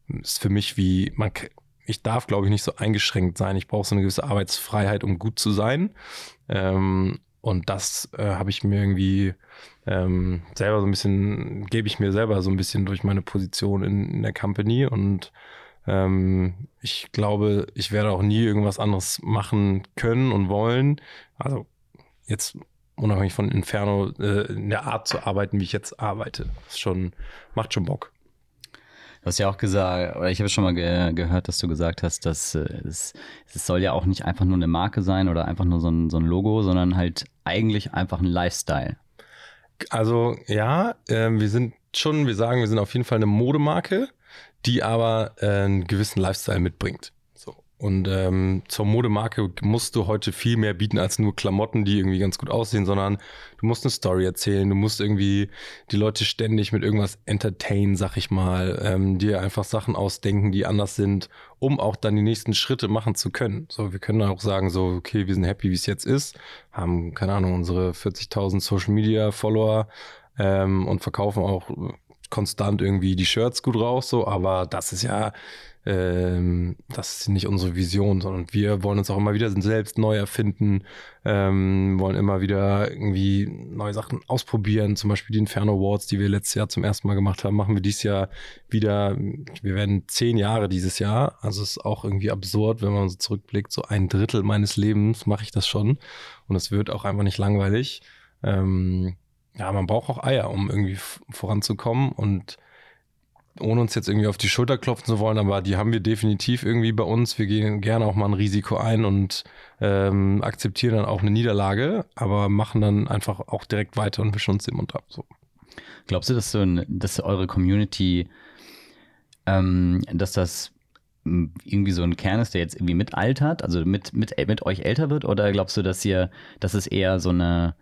ist für mich wie, man ich darf, glaube ich, nicht so eingeschränkt sein. Ich brauche so eine gewisse Arbeitsfreiheit, um gut zu sein. Ähm, und das äh, habe ich mir irgendwie ähm, selber so ein bisschen, gebe ich mir selber so ein bisschen durch meine Position in, in der Company. Und ähm, ich glaube, ich werde auch nie irgendwas anderes machen können und wollen. Also jetzt unabhängig von Inferno, äh, in der Art zu arbeiten, wie ich jetzt arbeite. Das schon, macht schon Bock. Du hast ja auch gesagt, oder ich habe schon mal ge gehört, dass du gesagt hast, dass äh, es, es soll ja auch nicht einfach nur eine Marke sein oder einfach nur so ein, so ein Logo, sondern halt eigentlich einfach ein Lifestyle. Also ja, äh, wir sind schon, wir sagen, wir sind auf jeden Fall eine Modemarke, die aber äh, einen gewissen Lifestyle mitbringt. Und ähm, zur Modemarke musst du heute viel mehr bieten als nur Klamotten, die irgendwie ganz gut aussehen, sondern du musst eine Story erzählen, du musst irgendwie die Leute ständig mit irgendwas entertainen, sag ich mal, ähm, dir einfach Sachen ausdenken, die anders sind, um auch dann die nächsten Schritte machen zu können. So, wir können auch sagen, so, okay, wir sind happy, wie es jetzt ist, haben, keine Ahnung, unsere 40.000 Social Media Follower ähm, und verkaufen auch konstant irgendwie die Shirts gut raus, so, aber das ist ja ähm, das ist nicht unsere Vision, sondern wir wollen uns auch immer wieder selbst neu erfinden, ähm, wollen immer wieder irgendwie neue Sachen ausprobieren. Zum Beispiel die Inferno Awards, die wir letztes Jahr zum ersten Mal gemacht haben, machen wir dieses Jahr wieder. Wir werden zehn Jahre dieses Jahr. Also es ist auch irgendwie absurd, wenn man so zurückblickt. So ein Drittel meines Lebens mache ich das schon. Und es wird auch einfach nicht langweilig. Ähm, ja, man braucht auch Eier, um irgendwie voranzukommen und ohne uns jetzt irgendwie auf die Schulter klopfen zu wollen, aber die haben wir definitiv irgendwie bei uns. Wir gehen gerne auch mal ein Risiko ein und ähm, akzeptieren dann auch eine Niederlage, aber machen dann einfach auch direkt weiter und wischen uns den Mund ab. So. Glaubst du, dass, so ein, dass eure Community, ähm, dass das irgendwie so ein Kern ist, der jetzt irgendwie mitaltert, also mit, mit, mit euch älter wird? Oder glaubst du, dass ihr, dass es eher so eine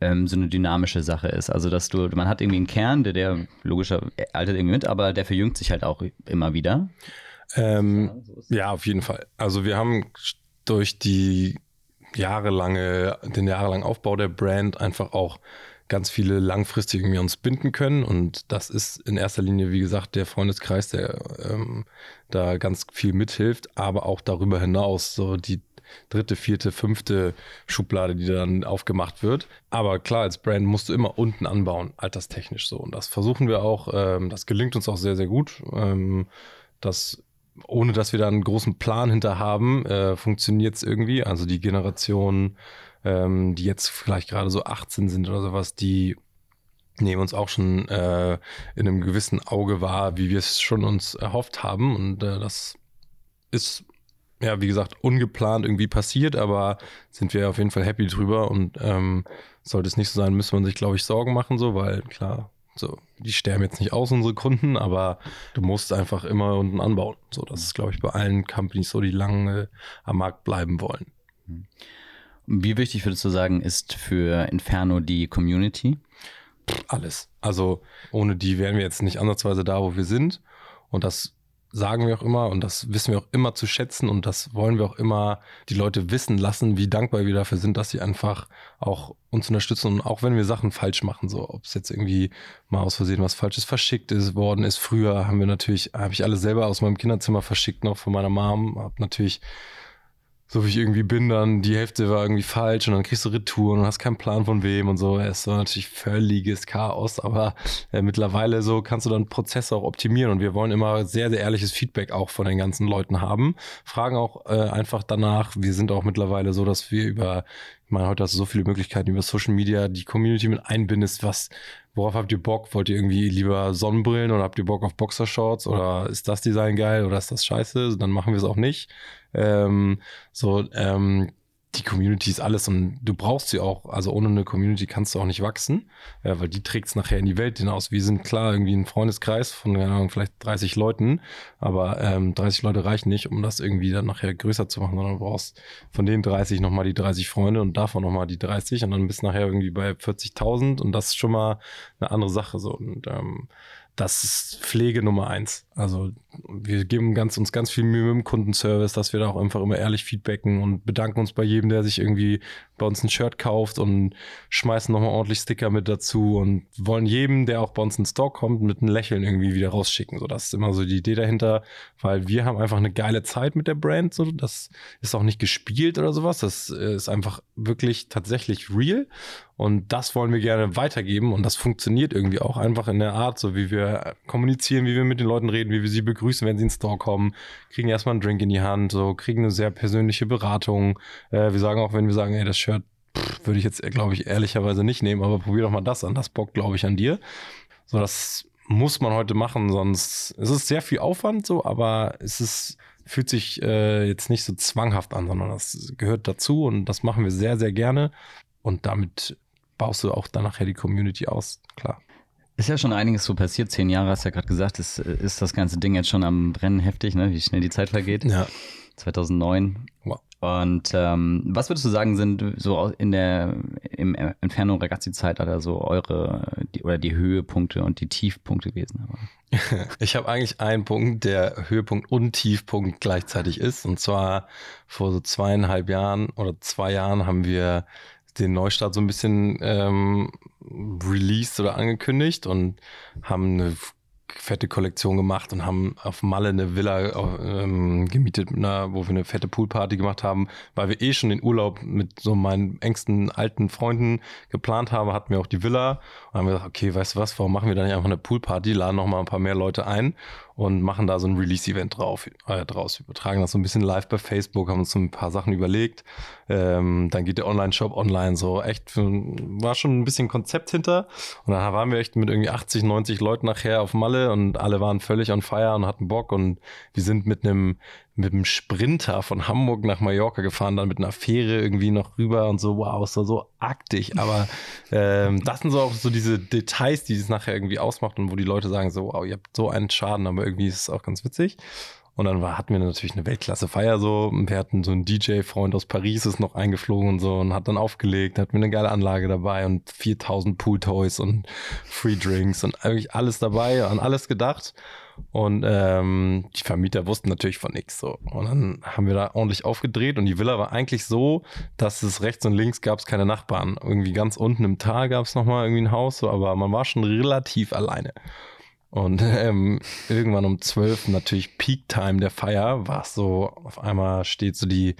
ähm, so eine dynamische Sache ist. Also, dass du, man hat irgendwie einen Kern, der, der logischer altert irgendwie mit, aber der verjüngt sich halt auch immer wieder. Ähm, ja, auf jeden Fall. Also wir haben durch die jahrelange, den jahrelangen Aufbau der Brand einfach auch ganz viele langfristig irgendwie uns binden können. Und das ist in erster Linie, wie gesagt, der Freundeskreis, der ähm, da ganz viel mithilft, aber auch darüber hinaus so die dritte, vierte, fünfte Schublade, die dann aufgemacht wird. Aber klar, als Brand musst du immer unten anbauen, alterstechnisch so. Und das versuchen wir auch. Ähm, das gelingt uns auch sehr, sehr gut. Ähm, das ohne dass wir da einen großen Plan hinter haben, äh, funktioniert es irgendwie. Also die Generation, ähm, die jetzt vielleicht gerade so 18 sind oder sowas, die nehmen uns auch schon äh, in einem gewissen Auge wahr, wie wir es schon uns erhofft haben. Und äh, das ist ja, wie gesagt, ungeplant irgendwie passiert, aber sind wir auf jeden Fall happy drüber und ähm, sollte es nicht so sein, müssen wir sich, glaube ich, Sorgen machen, so, weil klar, So, die sterben jetzt nicht aus, unsere Kunden, aber du musst einfach immer unten anbauen. So, das ist, glaube ich, bei allen Companies so, die lange am Markt bleiben wollen. Wie wichtig würdest du sagen, ist für Inferno die Community? Alles. Also ohne die wären wir jetzt nicht ansatzweise da, wo wir sind. Und das sagen wir auch immer und das wissen wir auch immer zu schätzen und das wollen wir auch immer die Leute wissen lassen, wie dankbar wir dafür sind, dass sie einfach auch uns unterstützen und auch wenn wir Sachen falsch machen, so ob es jetzt irgendwie mal aus Versehen was Falsches verschickt ist worden ist. Früher haben wir natürlich, habe ich alles selber aus meinem Kinderzimmer verschickt noch von meiner Mom, habe natürlich so wie ich irgendwie bin, dann die Hälfte war irgendwie falsch und dann kriegst du Retouren und hast keinen Plan von wem und so. Es war natürlich völliges Chaos, aber äh, mittlerweile so kannst du dann Prozesse auch optimieren und wir wollen immer sehr, sehr ehrliches Feedback auch von den ganzen Leuten haben. Fragen auch äh, einfach danach. Wir sind auch mittlerweile so, dass wir über, ich meine, heute hast du so viele Möglichkeiten über Social Media, die Community mit einbindest, was, worauf habt ihr Bock? Wollt ihr irgendwie lieber Sonnenbrillen oder habt ihr Bock auf Boxershorts oder ist das Design geil oder ist das scheiße? Dann machen wir es auch nicht. Ähm, so, ähm, die Community ist alles und du brauchst sie auch. Also ohne eine Community kannst du auch nicht wachsen, ja, weil die trägt es nachher in die Welt hinaus. Wir sind klar irgendwie ein Freundeskreis von keine Ahnung, vielleicht 30 Leuten, aber ähm, 30 Leute reichen nicht, um das irgendwie dann nachher größer zu machen, sondern du brauchst von den 30 nochmal die 30 Freunde und davon nochmal die 30 und dann bist du nachher irgendwie bei 40.000 und das ist schon mal eine andere Sache so. Und ähm, das ist Pflege Nummer eins. Also wir geben ganz, uns ganz viel Mühe mit dem Kundenservice, dass wir da auch einfach immer ehrlich feedbacken und bedanken uns bei jedem, der sich irgendwie bei uns ein Shirt kauft und schmeißen nochmal ordentlich Sticker mit dazu und wollen jedem, der auch bei uns in Store kommt, mit einem Lächeln irgendwie wieder rausschicken. So, das ist immer so die Idee dahinter, weil wir haben einfach eine geile Zeit mit der Brand. So, das ist auch nicht gespielt oder sowas. Das ist einfach wirklich tatsächlich real. Und das wollen wir gerne weitergeben. Und das funktioniert irgendwie auch einfach in der Art, so wie wir kommunizieren, wie wir mit den Leuten reden, wie wir sie begrüßen, wenn sie ins Store kommen, kriegen erstmal einen Drink in die Hand, so kriegen eine sehr persönliche Beratung. Äh, wir sagen auch, wenn wir sagen, ey, das Shirt würde ich jetzt, glaube ich, ehrlicherweise nicht nehmen, aber probier doch mal das an. Das Bock, glaube ich, an dir. So, das muss man heute machen, sonst es ist sehr viel Aufwand so, aber es ist fühlt sich äh, jetzt nicht so zwanghaft an, sondern das gehört dazu und das machen wir sehr, sehr gerne. Und damit baust du auch dann nachher die Community aus, klar. Ist ja schon einiges so passiert. Zehn Jahre hast du ja gerade gesagt, ist, ist das ganze Ding jetzt schon am Brennen heftig, ne? wie schnell die Zeit vergeht. Ja. 2009. Wow. Und ähm, was würdest du sagen, sind so in der im Inferno Ragazzi-Zeitalter so eure die, oder die Höhepunkte und die Tiefpunkte gewesen? Ich habe eigentlich einen Punkt, der Höhepunkt und Tiefpunkt gleichzeitig ist. Und zwar vor so zweieinhalb Jahren oder zwei Jahren haben wir den Neustart so ein bisschen ähm, released oder angekündigt und haben eine fette Kollektion gemacht und haben auf Malle eine Villa ähm, gemietet, einer, wo wir eine fette Poolparty gemacht haben, weil wir eh schon den Urlaub mit so meinen engsten alten Freunden geplant haben, hatten wir auch die Villa. Und haben gesagt, okay, weißt du was, warum machen wir da nicht einfach eine Poolparty, laden noch mal ein paar mehr Leute ein und machen da so ein Release-Event drauf, äh, draus, übertragen das so ein bisschen live bei Facebook, haben uns so ein paar Sachen überlegt. Ähm, dann geht der Online-Shop online, so echt, war schon ein bisschen Konzept hinter. Und dann waren wir echt mit irgendwie 80, 90 Leuten nachher auf Malle und alle waren völlig on fire und hatten Bock und wir sind mit einem mit einem Sprinter von Hamburg nach Mallorca gefahren, dann mit einer Fähre irgendwie noch rüber und so, wow, ist so aktig. Aber ähm, das sind so auch so diese Details, die es nachher irgendwie ausmacht und wo die Leute sagen so, wow, ihr habt so einen Schaden, aber irgendwie ist es auch ganz witzig. Und dann war, hatten wir natürlich eine Weltklasse-Feier so. Wir hatten so einen DJ-Freund aus Paris, ist noch eingeflogen und so und hat dann aufgelegt, hatten wir eine geile Anlage dabei und 4000 Pool-Toys und Free Drinks und eigentlich alles dabei, an alles gedacht. Und ähm, die Vermieter wussten natürlich von nichts so. Und dann haben wir da ordentlich aufgedreht und die Villa war eigentlich so, dass es rechts und links gab es keine Nachbarn. Irgendwie ganz unten im Tal gab es nochmal irgendwie ein Haus, so, aber man war schon relativ alleine. Und ähm, irgendwann um zwölf, natürlich Peak Time der Feier, war es so, auf einmal steht so die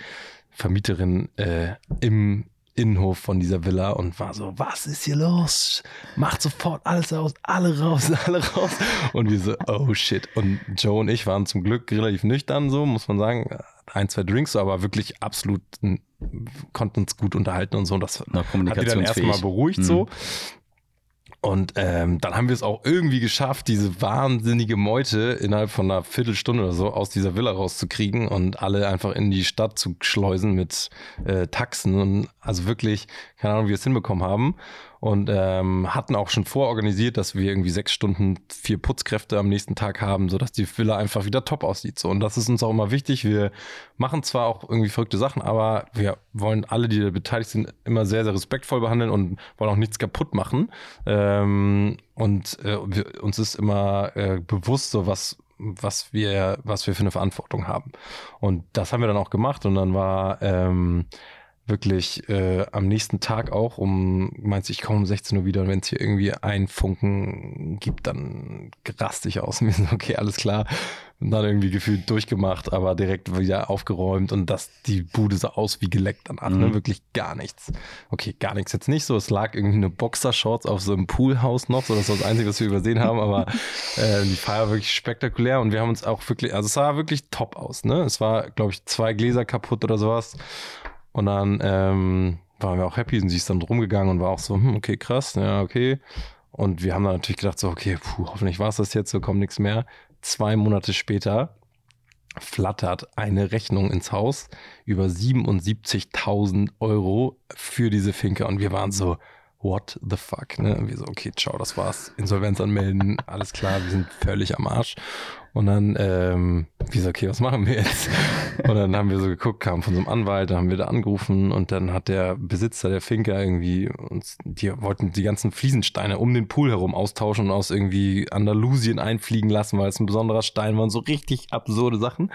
Vermieterin äh, im Innenhof von dieser Villa und war so, was ist hier los? Macht sofort alles aus, alle raus, alle raus. Und wir so, oh shit. Und Joe und ich waren zum Glück relativ nüchtern, so muss man sagen. Ein, zwei Drinks, aber wirklich absolut konnten uns gut unterhalten und so. Und das Na, hat die dann erstmal beruhigt Mhm. so. Und ähm, dann haben wir es auch irgendwie geschafft, diese wahnsinnige Meute innerhalb von einer Viertelstunde oder so aus dieser Villa rauszukriegen und alle einfach in die Stadt zu schleusen mit äh, Taxen und also wirklich, keine Ahnung, wie wir es hinbekommen haben. Und ähm, hatten auch schon vororganisiert, dass wir irgendwie sechs Stunden vier Putzkräfte am nächsten Tag haben, sodass die Villa einfach wieder top aussieht. So. Und das ist uns auch immer wichtig. Wir machen zwar auch irgendwie verrückte Sachen, aber wir wollen alle, die da beteiligt sind, immer sehr, sehr respektvoll behandeln und wollen auch nichts kaputt machen. Ähm, und äh, wir, uns ist immer äh, bewusst, so was was wir, was wir für eine Verantwortung haben. Und das haben wir dann auch gemacht und dann war ähm, wirklich äh, am nächsten Tag auch um, meinst du, ich komme um 16 Uhr wieder und wenn es hier irgendwie einen Funken gibt, dann raste ich aus und wir sind okay, alles klar. Und dann irgendwie gefühlt durchgemacht, aber direkt wieder aufgeräumt und das, die Bude sah aus wie geleckt danach, ne? mhm. ne? wirklich gar nichts. Okay, gar nichts jetzt nicht so, es lag irgendwie eine Boxershorts auf so einem Poolhaus noch, so das war das Einzige, was wir übersehen haben, aber äh, die Feier war wirklich spektakulär und wir haben uns auch wirklich, also es sah wirklich top aus, ne? Es war, glaube ich, zwei Gläser kaputt oder sowas und dann ähm, waren wir auch happy und sie ist dann rumgegangen und war auch so, hm, okay, krass, ja, okay. Und wir haben dann natürlich gedacht, so, okay, puh, hoffentlich war es das jetzt, so kommt nichts mehr. Zwei Monate später flattert eine Rechnung ins Haus über 77.000 Euro für diese Finke. Und wir waren so, what the fuck, ne? Und wir so, okay, ciao, das war's. Insolvenz anmelden, alles klar, wir sind völlig am Arsch. Und dann, ähm, wie so, okay, was machen wir jetzt? Und dann haben wir so geguckt, kam von so einem Anwalt, dann haben wir da angerufen und dann hat der Besitzer der Finca irgendwie uns, die wollten die ganzen Fliesensteine um den Pool herum austauschen und aus irgendwie Andalusien einfliegen lassen, weil es ein besonderer Stein war und so richtig absurde Sachen.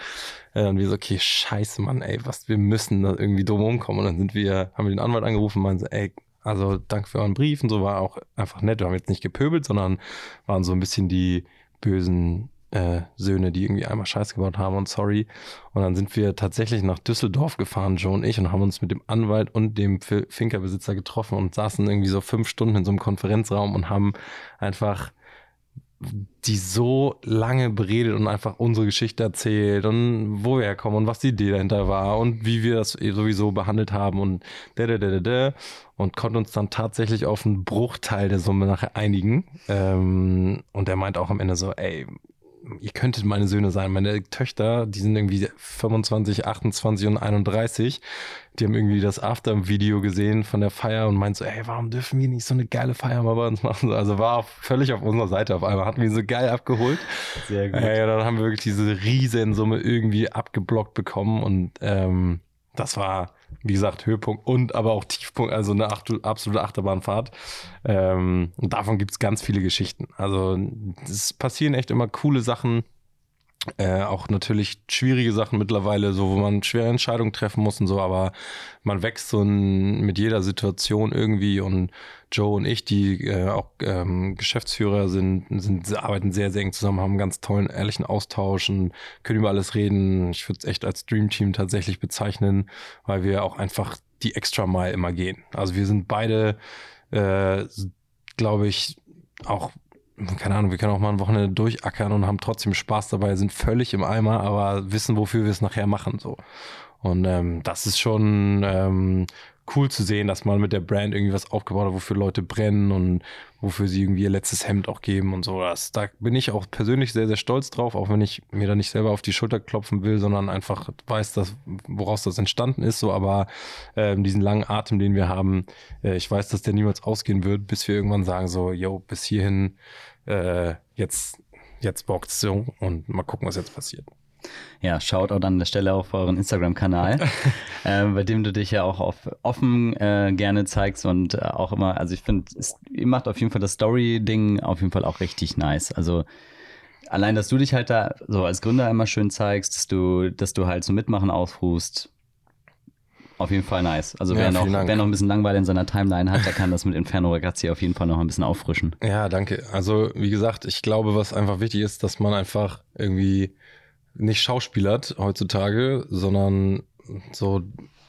Äh, und wir so, okay, scheiße, Mann, ey, was, wir müssen da irgendwie drum rumkommen. Und dann sind wir, haben wir den Anwalt angerufen und meinen so, ey, also danke für euren Brief und so war auch einfach nett. Wir haben jetzt nicht gepöbelt, sondern waren so ein bisschen die bösen äh, Söhne, die irgendwie einmal Scheiß gebaut haben und sorry. Und dann sind wir tatsächlich nach Düsseldorf gefahren, Joe und ich, und haben uns mit dem Anwalt und dem Finkerbesitzer getroffen und saßen irgendwie so fünf Stunden in so einem Konferenzraum und haben einfach die so lange beredet und einfach unsere Geschichte erzählt und wo wir herkommen und was die Idee dahinter war und wie wir das sowieso behandelt haben und da, da, da, da, da und konnte uns dann tatsächlich auf einen Bruchteil der Summe nachher einigen. Ähm, und er meint auch am Ende so, ey, ihr könntet meine Söhne sein. Meine Töchter, die sind irgendwie 25, 28 und 31. Die haben irgendwie das After-Video gesehen von der Feier und meint so, ey, warum dürfen wir nicht so eine geile Feier mal bei uns machen? Also war völlig auf unserer Seite auf einmal. Hatten wir so geil abgeholt. Sehr gut. Ja, dann haben wir wirklich diese Riesensumme irgendwie abgeblockt bekommen und ähm, das war, wie gesagt, Höhepunkt und aber auch Tiefpunkt, also eine absolute Achterbahnfahrt. Ähm, und davon gibt's ganz viele Geschichten. Also es passieren echt immer coole Sachen. Äh, auch natürlich schwierige Sachen mittlerweile, so wo man schwere Entscheidungen treffen muss und so, aber man wächst so in, mit jeder Situation irgendwie und Joe und ich, die äh, auch ähm, Geschäftsführer sind, sind, arbeiten sehr, sehr eng zusammen, haben einen ganz tollen, ehrlichen Austausch und können über alles reden. Ich würde es echt als Dream Team tatsächlich bezeichnen, weil wir auch einfach die Extra Mile immer gehen. Also wir sind beide, äh, glaube ich, auch keine Ahnung, wir können auch mal ein Wochenende durchackern und haben trotzdem Spaß dabei, sind völlig im Eimer, aber wissen, wofür wir es nachher machen. So. Und ähm, das ist schon ähm, cool zu sehen, dass man mit der Brand irgendwie was aufgebaut hat, wofür Leute brennen und wofür sie irgendwie ihr letztes Hemd auch geben und so. Da bin ich auch persönlich sehr, sehr stolz drauf, auch wenn ich mir da nicht selber auf die Schulter klopfen will, sondern einfach weiß, dass, woraus das entstanden ist. So, aber ähm, diesen langen Atem, den wir haben, äh, ich weiß, dass der niemals ausgehen wird, bis wir irgendwann sagen, so, yo, bis hierhin, äh, jetzt, jetzt bockt's so und mal gucken, was jetzt passiert. Ja, Shoutout an der Stelle auf euren Instagram-Kanal, äh, bei dem du dich ja auch auf, offen äh, gerne zeigst und äh, auch immer, also ich finde, ihr macht auf jeden Fall das Story-Ding auf jeden Fall auch richtig nice. Also allein, dass du dich halt da so als Gründer immer schön zeigst, dass du, dass du halt so Mitmachen aufrufst, auf jeden Fall nice. Also wer, ja, noch, wer noch ein bisschen Langeweile in seiner Timeline hat, der kann das mit Inferno Ragazzi auf jeden Fall noch ein bisschen auffrischen. Ja, danke. Also wie gesagt, ich glaube, was einfach wichtig ist, dass man einfach irgendwie nicht schauspielert heutzutage, sondern so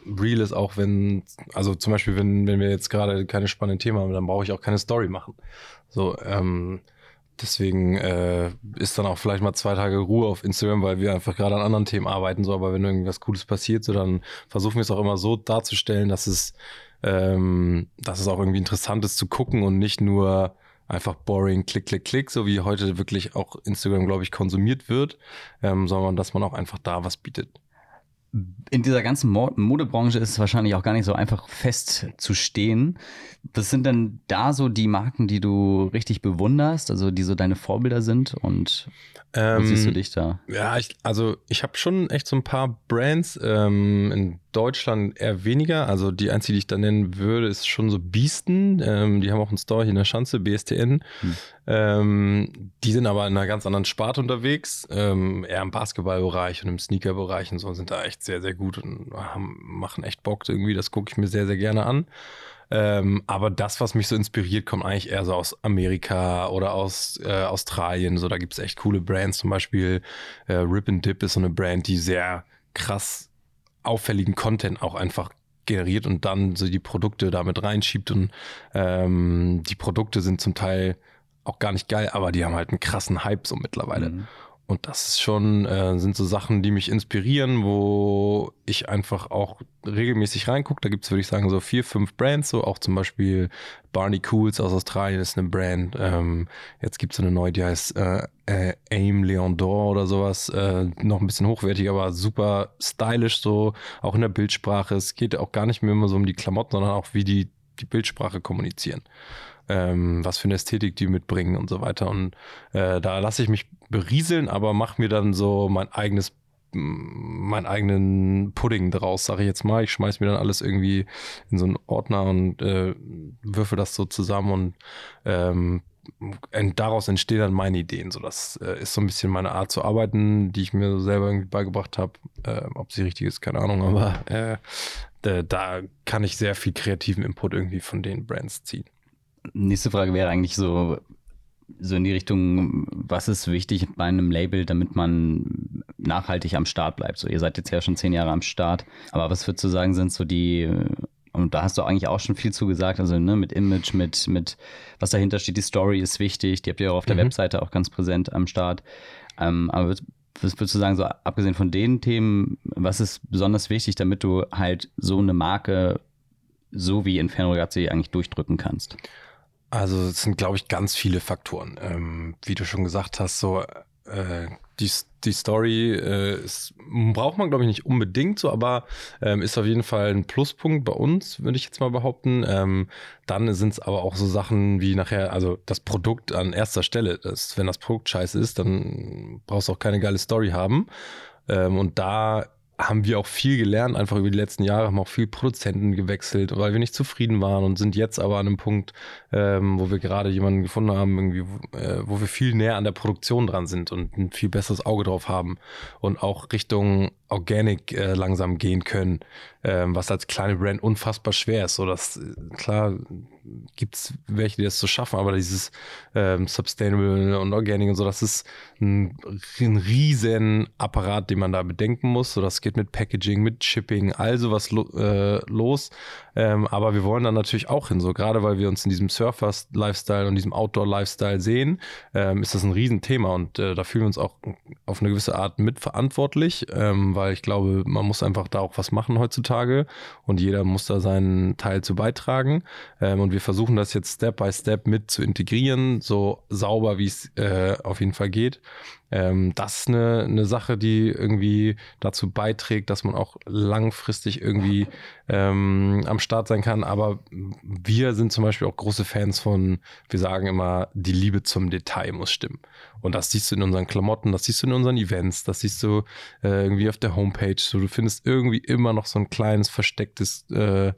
real ist auch, wenn, also zum Beispiel, wenn, wenn wir jetzt gerade keine spannenden Themen haben, dann brauche ich auch keine Story machen. So, ähm, deswegen äh, ist dann auch vielleicht mal zwei Tage Ruhe auf Instagram, weil wir einfach gerade an anderen Themen arbeiten, so, aber wenn irgendwas Cooles passiert, so, dann versuchen wir es auch immer so darzustellen, dass es, ähm, dass es auch irgendwie interessant ist zu gucken und nicht nur einfach boring, klick, klick, klick, so wie heute wirklich auch Instagram, glaube ich, konsumiert wird, ähm, sondern dass man auch einfach da was bietet. In dieser ganzen Modebranche ist es wahrscheinlich auch gar nicht so einfach festzustehen. Was sind denn da so die Marken, die du richtig bewunderst, also die so deine Vorbilder sind und ähm, wo siehst du dich da? Ja, ich, also ich habe schon echt so ein paar Brands ähm, in Deutschland eher weniger. Also die einzige, die ich da nennen würde, ist schon so Biesten. Ähm, die haben auch einen Store hier in der Schanze, BSTN. Hm. Ähm, die sind aber in einer ganz anderen Sparte unterwegs, ähm, eher im Basketballbereich und im Sneakerbereich und so sind da echt sehr, sehr gut und haben, machen echt Bock irgendwie. Das gucke ich mir sehr, sehr gerne an. Ähm, aber das, was mich so inspiriert, kommt eigentlich eher so aus Amerika oder aus äh, Australien. So, da gibt es echt coole Brands. Zum Beispiel äh, Rip and Dip ist so eine Brand, die sehr krass auffälligen Content auch einfach generiert und dann so die Produkte damit reinschiebt. Und ähm, die Produkte sind zum Teil auch gar nicht geil, aber die haben halt einen krassen Hype so mittlerweile. Mhm. Und das ist schon, äh, sind so Sachen, die mich inspirieren, wo ich einfach auch regelmäßig reingucke. Da gibt's würde ich sagen, so vier, fünf Brands, so auch zum Beispiel Barney Cools aus Australien ist eine Brand. Ähm, jetzt gibt's so eine neue, die heißt äh, äh, Aim Leon d'Or oder sowas. Äh, noch ein bisschen hochwertig, aber super stylisch, so auch in der Bildsprache. Es geht auch gar nicht mehr immer so um die Klamotten, sondern auch wie die die Bildsprache kommunizieren ähm, was für eine Ästhetik die mitbringen und so weiter. Und äh, da lasse ich mich berieseln, aber mache mir dann so mein eigenes meinen eigenen Pudding draus, sage ich jetzt mal. Ich schmeiß mir dann alles irgendwie in so einen Ordner und äh, würfe das so zusammen und ähm, daraus entstehen dann meine Ideen. So, das äh, ist so ein bisschen meine Art zu arbeiten, die ich mir selber irgendwie beigebracht habe. Äh, ob sie richtig ist, keine Ahnung, aber äh, da kann ich sehr viel kreativen Input irgendwie von den Brands ziehen. Nächste Frage wäre eigentlich so, so in die Richtung, was ist wichtig bei einem Label, damit man nachhaltig am Start bleibt? So, ihr seid jetzt ja schon zehn Jahre am Start, aber was würdest du sagen, sind so die, und da hast du eigentlich auch schon viel zu gesagt, also ne, mit Image, mit, mit was dahinter steht, die Story ist wichtig, die habt ihr auch auf der mhm. Webseite auch ganz präsent am Start. Ähm, aber was würdest du sagen, so abgesehen von den Themen, was ist besonders wichtig, damit du halt so eine Marke so wie Inferno Ragazzi eigentlich durchdrücken kannst? Also es sind, glaube ich, ganz viele Faktoren. Ähm, wie du schon gesagt hast, so äh, die, die Story äh, ist, braucht man, glaube ich, nicht unbedingt so, aber ähm, ist auf jeden Fall ein Pluspunkt bei uns, würde ich jetzt mal behaupten. Ähm, dann sind es aber auch so Sachen wie nachher, also das Produkt an erster Stelle. Das, wenn das Produkt scheiße ist, dann brauchst du auch keine geile Story haben. Ähm, und da haben wir auch viel gelernt, einfach über die letzten Jahre, haben auch viel Produzenten gewechselt, weil wir nicht zufrieden waren und sind jetzt aber an einem Punkt, ähm, wo wir gerade jemanden gefunden haben, irgendwie, äh, wo wir viel näher an der Produktion dran sind und ein viel besseres Auge drauf haben und auch Richtung Organic äh, langsam gehen können, ähm, was als kleine Brand unfassbar schwer ist. So, dass äh, klar gibt's welche, die das so schaffen, aber dieses ähm, Sustainable und Organic und so, das ist ein, ein riesen Apparat, den man da bedenken muss. So, das geht mit Packaging, mit Shipping, all sowas lo äh, los. Ähm, aber wir wollen dann natürlich auch hin, so gerade weil wir uns in diesem Surfer-Lifestyle und diesem Outdoor-Lifestyle sehen, ähm, ist das ein Riesenthema und äh, da fühlen wir uns auch auf eine gewisse Art mitverantwortlich, ähm, weil ich glaube, man muss einfach da auch was machen heutzutage und jeder muss da seinen Teil zu beitragen. Ähm, und wir versuchen das jetzt Step by Step mit zu integrieren, so sauber wie es äh, auf jeden Fall geht. Ähm, das ist eine, eine Sache, die irgendwie dazu beiträgt, dass man auch langfristig irgendwie ähm, am Start sein kann. Aber wir sind zum Beispiel auch große Fans von, wir sagen immer, die Liebe zum Detail muss stimmen. Und das siehst du in unseren Klamotten, das siehst du in unseren Events, das siehst du äh, irgendwie auf der Homepage. So, du findest irgendwie immer noch so ein kleines verstecktes äh,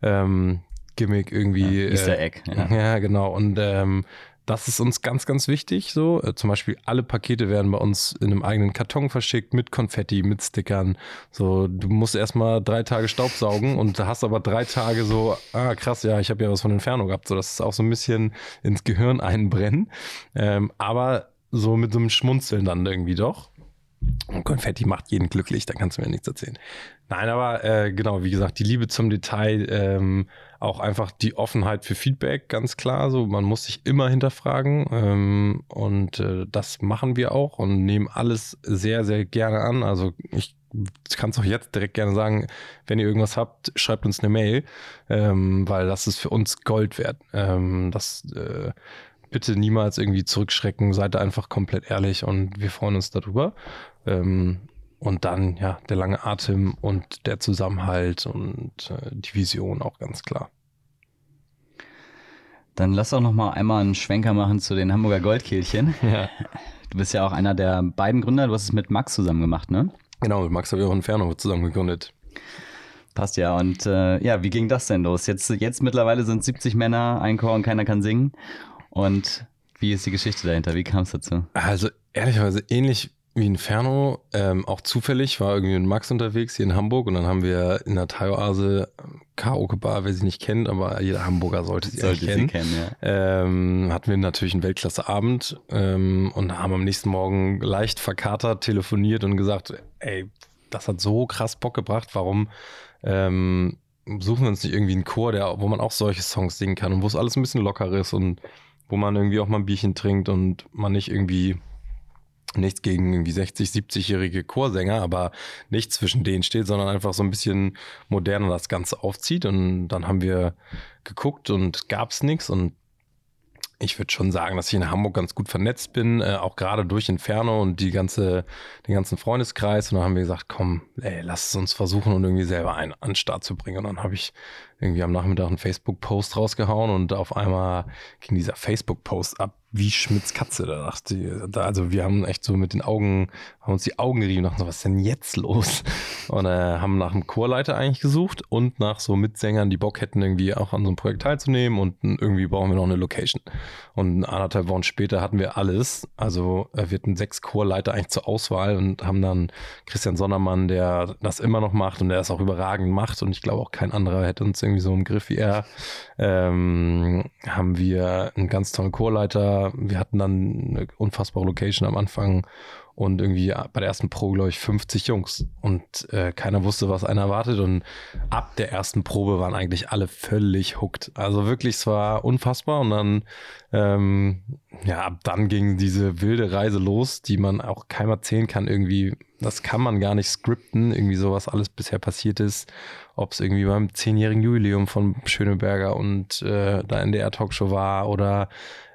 ähm, Gimmick irgendwie. Ja, Easter Egg. Ja. ja, genau. Und ähm, das ist uns ganz, ganz wichtig. So, äh, zum Beispiel alle Pakete werden bei uns in einem eigenen Karton verschickt mit Konfetti, mit Stickern. So, du musst erstmal drei Tage Staubsaugen und hast aber drei Tage so, ah krass, ja, ich habe ja was von Inferno gehabt. So, das ist auch so ein bisschen ins Gehirn einbrennen. Ähm, aber so mit so einem Schmunzeln dann irgendwie doch. Und Konfetti macht jeden glücklich, da kannst du mir nichts erzählen. Nein, aber äh, genau, wie gesagt, die Liebe zum Detail, ähm, auch einfach die Offenheit für Feedback, ganz klar. So, man muss sich immer hinterfragen ähm, und äh, das machen wir auch und nehmen alles sehr, sehr gerne an. Also ich kann es auch jetzt direkt gerne sagen, wenn ihr irgendwas habt, schreibt uns eine Mail, ähm, weil das ist für uns Gold wert. Ähm, das äh, bitte niemals irgendwie zurückschrecken, seid einfach komplett ehrlich und wir freuen uns darüber. Ähm, und dann ja der lange Atem und der Zusammenhalt und äh, die Vision auch ganz klar. Dann lass doch noch mal einmal einen Schwenker machen zu den Hamburger Goldkehlchen. Ja. Du bist ja auch einer der beiden Gründer. Du hast es mit Max zusammen gemacht, ne? Genau, mit Max habe ich auch Inferno zusammen gegründet. Passt ja. Und äh, ja, wie ging das denn los? Jetzt, jetzt mittlerweile sind 70 Männer, ein Chor und keiner kann singen. Und wie ist die Geschichte dahinter? Wie kam es dazu? Also ehrlicherweise ähnlich wie Inferno, ähm, auch zufällig, war irgendwie mit Max unterwegs hier in Hamburg und dann haben wir in der Thai-Oase Karaoke Bar, wer sie nicht kennt, aber jeder Hamburger sollte sie, sollte kennen. Sie kennen ja. ähm, hatten wir natürlich einen Weltklasse-Abend ähm, und haben am nächsten Morgen leicht verkatert telefoniert und gesagt, ey, das hat so krass Bock gebracht, warum ähm, suchen wir uns nicht irgendwie einen Chor, der, wo man auch solche Songs singen kann und wo es alles ein bisschen locker ist und wo man irgendwie auch mal ein Bierchen trinkt und man nicht irgendwie nichts gegen irgendwie 60, 70-jährige Chorsänger, aber nichts zwischen denen steht, sondern einfach so ein bisschen moderner das Ganze aufzieht. Und dann haben wir geguckt und gab's nichts und ich würde schon sagen, dass ich in Hamburg ganz gut vernetzt bin, äh, auch gerade durch Inferno und die ganze, den ganzen Freundeskreis. Und dann haben wir gesagt, komm, ey, lass es uns versuchen und irgendwie selber einen an den Start zu bringen. Und dann habe ich irgendwie am Nachmittag einen Facebook-Post rausgehauen und auf einmal ging dieser Facebook-Post ab wie Schmitz Katze. Da dachte ich, da, also wir haben echt so mit den Augen, haben uns die Augen gerieben und dachten was ist denn jetzt los? Und äh, haben nach einem Chorleiter eigentlich gesucht und nach so Mitsängern, die Bock hätten, irgendwie auch an so einem Projekt teilzunehmen und irgendwie brauchen wir noch eine Location. Und anderthalb Wochen später hatten wir alles. Also äh, wir hatten sechs Chorleiter eigentlich zur Auswahl und haben dann Christian Sonnermann, der das immer noch macht und der es auch überragend macht und ich glaube auch kein anderer hätte uns irgendwie so im Griff wie er, ähm, haben wir einen ganz tollen Chorleiter. Wir hatten dann eine unfassbare Location am Anfang und irgendwie bei der ersten Probe, glaube ich, 50 Jungs und äh, keiner wusste, was einer erwartet und ab der ersten Probe waren eigentlich alle völlig hooked. Also wirklich, es war unfassbar und dann, ähm, ja, ab dann ging diese wilde Reise los, die man auch keinem erzählen kann irgendwie. Das kann man gar nicht skripten, irgendwie so, was alles bisher passiert ist. Ob es irgendwie beim zehnjährigen Jubiläum von Schöneberger und äh, der Talkshow war oder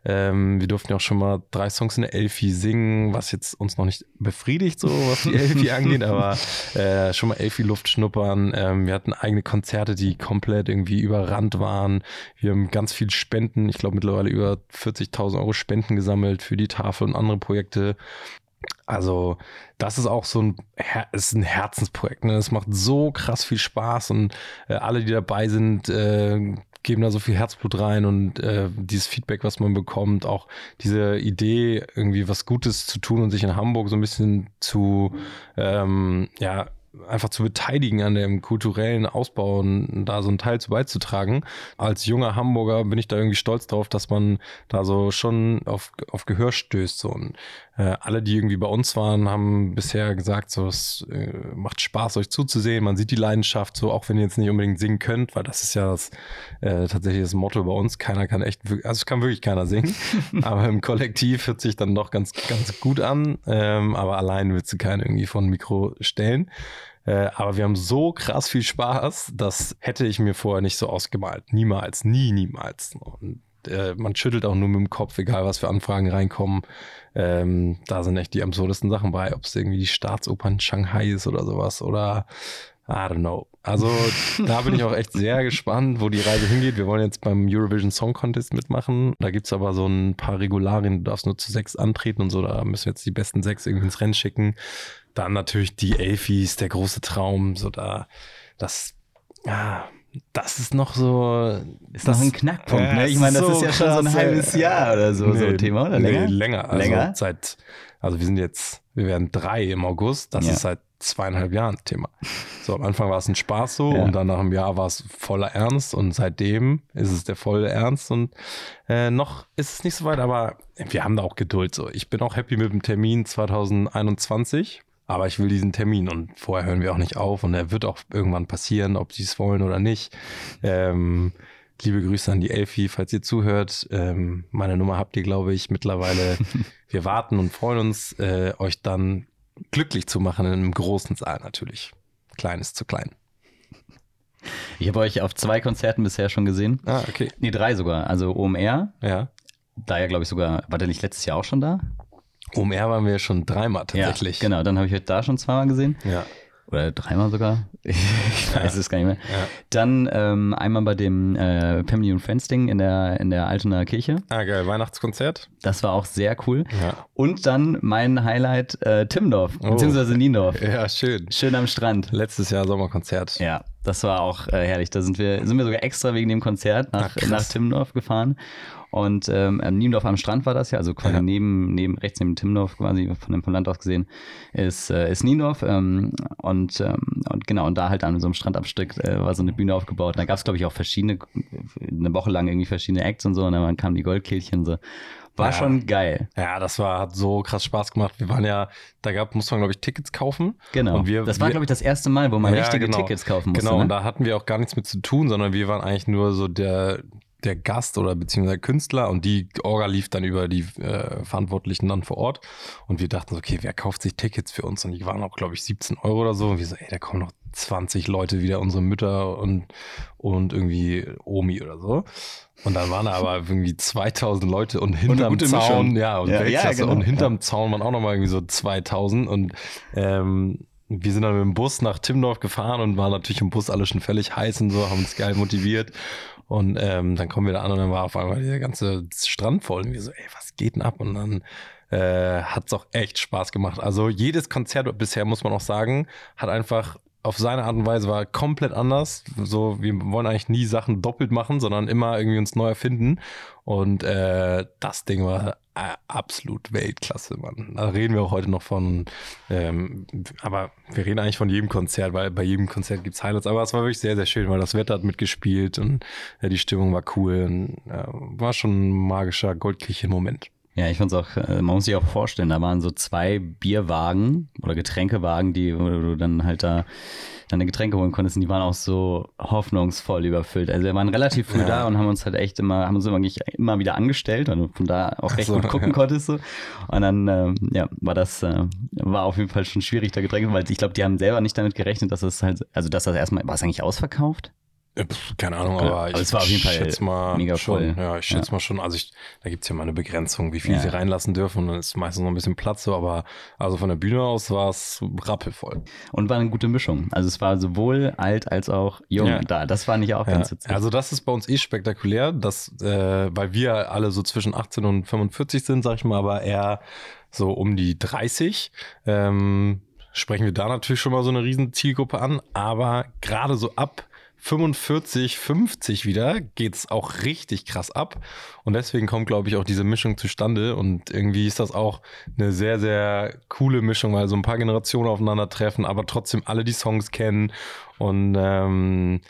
ähm, wir durften ja auch schon mal drei Songs in der Elfi singen, was jetzt uns noch nicht befriedigt, so was die Elfi angeht, aber äh, schon mal Elfi-Luft schnuppern. Ähm, wir hatten eigene Konzerte, die komplett irgendwie überrannt waren. Wir haben ganz viel Spenden, ich glaube mittlerweile über 40.000 Euro Spenden gesammelt für die Tafel und andere Projekte. Also, das ist auch so ein, ist ein Herzensprojekt. Ne? Es macht so krass viel Spaß und äh, alle, die dabei sind, äh, geben da so viel Herzblut rein und äh, dieses Feedback, was man bekommt, auch diese Idee, irgendwie was Gutes zu tun und sich in Hamburg so ein bisschen zu, ähm, ja, einfach zu beteiligen an dem kulturellen Ausbau und da so einen Teil zu beizutragen. Als junger Hamburger bin ich da irgendwie stolz drauf, dass man da so schon auf, auf Gehör stößt. So. Und äh, alle, die irgendwie bei uns waren, haben bisher gesagt, so es äh, macht Spaß, euch zuzusehen. Man sieht die Leidenschaft, so auch wenn ihr jetzt nicht unbedingt singen könnt, weil das ist ja das äh, tatsächlich das Motto bei uns. Keiner kann echt, also es kann wirklich keiner singen. aber im Kollektiv hört sich dann doch ganz, ganz gut an. Ähm, aber allein willst du keinen irgendwie von Mikro stellen. Äh, aber wir haben so krass viel Spaß, das hätte ich mir vorher nicht so ausgemalt. Niemals, nie, niemals. Und äh, man schüttelt auch nur mit dem Kopf, egal was für Anfragen reinkommen. Ähm, da sind echt die absurdesten Sachen bei, ob es irgendwie die Staatsoper in Shanghai ist oder sowas oder I don't know. Also da bin ich auch echt sehr gespannt, wo die Reise hingeht. Wir wollen jetzt beim Eurovision Song Contest mitmachen. Da gibt's aber so ein paar Regularien, du darfst nur zu sechs antreten und so. Da müssen wir jetzt die besten sechs irgendwie ins Rennen schicken. Dann natürlich die Elfis, der große Traum, so da, das, ja, das ist noch so. Ist das, noch ein Knackpunkt, ja, ne? Ich meine, das so ist ja schon so ein halbes Jahr oder so, nee, so ein Thema, oder länger? Nee, länger. Also länger? Seit, also wir sind jetzt, wir werden drei im August. Das ja. ist seit zweieinhalb Jahren Thema. So, am Anfang war es ein Spaß so ja. und dann nach einem Jahr war es voller Ernst und seitdem ist es der volle Ernst und äh, noch ist es nicht so weit, aber wir haben da auch Geduld so. Ich bin auch happy mit dem Termin 2021 aber ich will diesen Termin und vorher hören wir auch nicht auf und er wird auch irgendwann passieren, ob sie es wollen oder nicht. Ähm, liebe Grüße an die Elfi, falls ihr zuhört. Ähm, meine Nummer habt ihr, glaube ich, mittlerweile. wir warten und freuen uns, äh, euch dann glücklich zu machen in einem großen Saal natürlich. Kleines zu klein. Ich habe euch auf zwei Konzerten bisher schon gesehen. Ah, okay. Nee, drei sogar. Also OMR. Ja. Da ja, glaube ich, sogar, war der nicht letztes Jahr auch schon da? OMR waren wir schon dreimal tatsächlich. Ja, genau, dann habe ich heute da schon zweimal gesehen. Ja. Oder dreimal sogar. Ich weiß Ja. es gar nicht mehr. Ja. Dann ähm, einmal bei dem äh, Family and Friends Ding in der, in der Altener Kirche. Ah, geil. Weihnachtskonzert. Das war auch sehr cool. Ja. Und dann mein Highlight äh, Timmendorf, Oh. beziehungsweise Niendorf. Ja, schön. Schön am Strand. Letztes Jahr Sommerkonzert. Ja, das war auch äh, herrlich. Da sind wir, sind wir sogar extra wegen dem Konzert nach, Ach, nach Timmendorf gefahren. Und ähm, am Niendorf am Strand war das ja, also quasi Ja. neben, neben, rechts neben Timmendorf, quasi von dem vom Land aus gesehen, ist, äh, ist Niendorf. Ähm, und, ähm, und genau, und da halt an so einem Strandabstück äh, war so eine Bühne aufgebaut. Und da gab es, glaube ich, auch verschiedene, eine Woche lang irgendwie verschiedene Acts und so. Und dann kamen die Goldkehlchen so. War Ja. schon geil. Ja, das war, hat so krass Spaß gemacht. Wir waren ja, da gab, musste man, glaube ich, Tickets kaufen. Genau. Und wir, das war, glaube ich, das erste Mal, wo man Ja, richtige genau. Tickets kaufen musste. Genau, und ne? da hatten wir auch gar nichts mit zu tun, sondern wir waren eigentlich nur so der, der Gast oder beziehungsweise Künstler und die Orga lief dann über die äh, Verantwortlichen dann vor Ort und wir dachten so, okay, wer kauft sich Tickets für uns? Und die waren auch, glaube ich, 17 Euro oder so und wir so, ey, da kommen noch 20 Leute wieder, unsere Mütter und, und irgendwie Omi oder so. Und dann waren da aber irgendwie 2000 Leute und hinterm gute Zaun, Mischung. ja, und Ja, ja, genau. und hinterm Zaun waren auch nochmal irgendwie so 2000 und ähm, wir sind dann mit dem Bus nach Timmendorf gefahren und waren natürlich im Bus alle schon völlig heiß und so, haben uns geil motiviert. Und ähm, dann kommen wir da an und dann war auf einmal der ganze Strand voll. Und wir so, ey, was geht denn ab? Und dann äh, hat's auch echt Spaß gemacht. Also jedes Konzert bisher, muss man auch sagen, hat einfach auf seine Art und Weise war komplett anders. So, wir wollen eigentlich nie Sachen doppelt machen, sondern immer irgendwie uns neu erfinden. Und äh, das Ding war absolut Weltklasse, Mann. Da reden wir auch heute noch von. Ähm, aber wir reden eigentlich von jedem Konzert, weil bei jedem Konzert gibt's Highlights. Aber es war wirklich sehr, sehr schön, weil das Wetter hat mitgespielt und äh, die Stimmung war cool. Und, äh, war schon ein magischer Goldkirchen-Moment. Ja, ich fand's auch, äh, man muss sich auch vorstellen, da waren so zwei Bierwagen oder Getränkewagen, die, wo du dann halt da deine Getränke holen konntest und die waren auch so hoffnungsvoll überfüllt. Also wir waren relativ früh Ja. da und haben uns halt echt immer, haben uns immer, immer wieder angestellt, du von da auch recht so, gut gucken ja. konntest so. Und dann, ähm, ja, war das, äh, war auf jeden Fall schon schwierig, da Getränke, weil ich glaube, die haben selber nicht damit gerechnet, dass es halt, also dass das erstmal, war es eigentlich ausverkauft? Keine Ahnung, aber aber ich es war auf jeden Fall schätze mal mega schon. voll. Ja, ich schätze Ja. mal schon. Also ich, da gibt's ja mal eine Begrenzung, wie viel Ja. sie reinlassen dürfen. Und dann ist meistens noch ein bisschen Platz so, aber also von der Bühne aus war es rappelvoll. Und war eine gute Mischung. Also es war sowohl alt als auch jung Ja. da. Das fand ich auch ganz witzig. also das ist bei uns eh spektakulär, dass, äh, weil wir alle so zwischen 18 und 45 sind, sag ich mal, aber eher so um die 30. Ähm, sprechen wir da natürlich schon mal so eine riesen Zielgruppe an, aber gerade so ab 45, 50 wieder geht's auch richtig krass ab. Und deswegen kommt, glaube ich, auch diese Mischung zustande. Und irgendwie ist das auch eine sehr, sehr coole Mischung, weil so ein paar Generationen aufeinandertreffen, aber trotzdem alle die Songs kennen. Und ähm,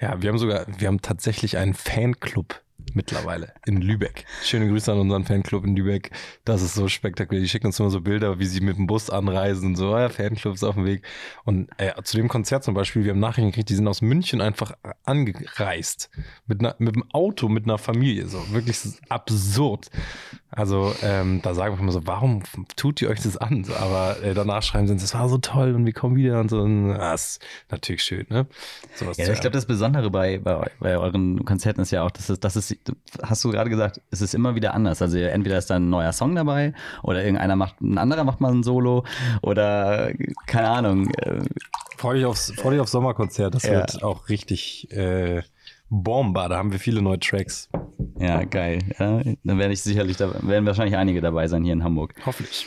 ja, wir haben sogar, wir haben tatsächlich einen Fanclub mittlerweile in Lübeck. Schöne Grüße an unseren Fanclub in Lübeck. Das ist so spektakulär. Die schicken uns immer so Bilder, wie sie mit dem Bus anreisen und so, ja, Fanclub ist auf dem Weg. Und äh, zu dem Konzert zum Beispiel, wir haben Nachrichten gekriegt, die sind aus München einfach angereist. Mit, einer, mit dem Auto, mit einer Familie. So, wirklich absurd. Also, ähm, da sagen wir immer so, warum tut ihr euch das an? Aber äh, danach schreiben sie uns, es war so toll und wir kommen wieder und so. Und, das ist natürlich schön, ne? Sowas Ja, ich glaube, das Besondere bei, bei, bei euren Konzerten ist ja auch, dass es, dass es, hast du gerade gesagt, es ist immer wieder anders. Also entweder ist da ein neuer Song dabei oder irgendeiner macht, ein anderer macht mal ein Solo oder keine Ahnung. äh, Freu dich aufs, freu dich aufs Sommerkonzert. Das Ja. wird auch richtig äh, Bomba. Da haben wir viele neue Tracks. Ja, geil. Ja, dann werde ich sicherlich, da werden wahrscheinlich einige dabei sein hier in Hamburg. Hoffentlich.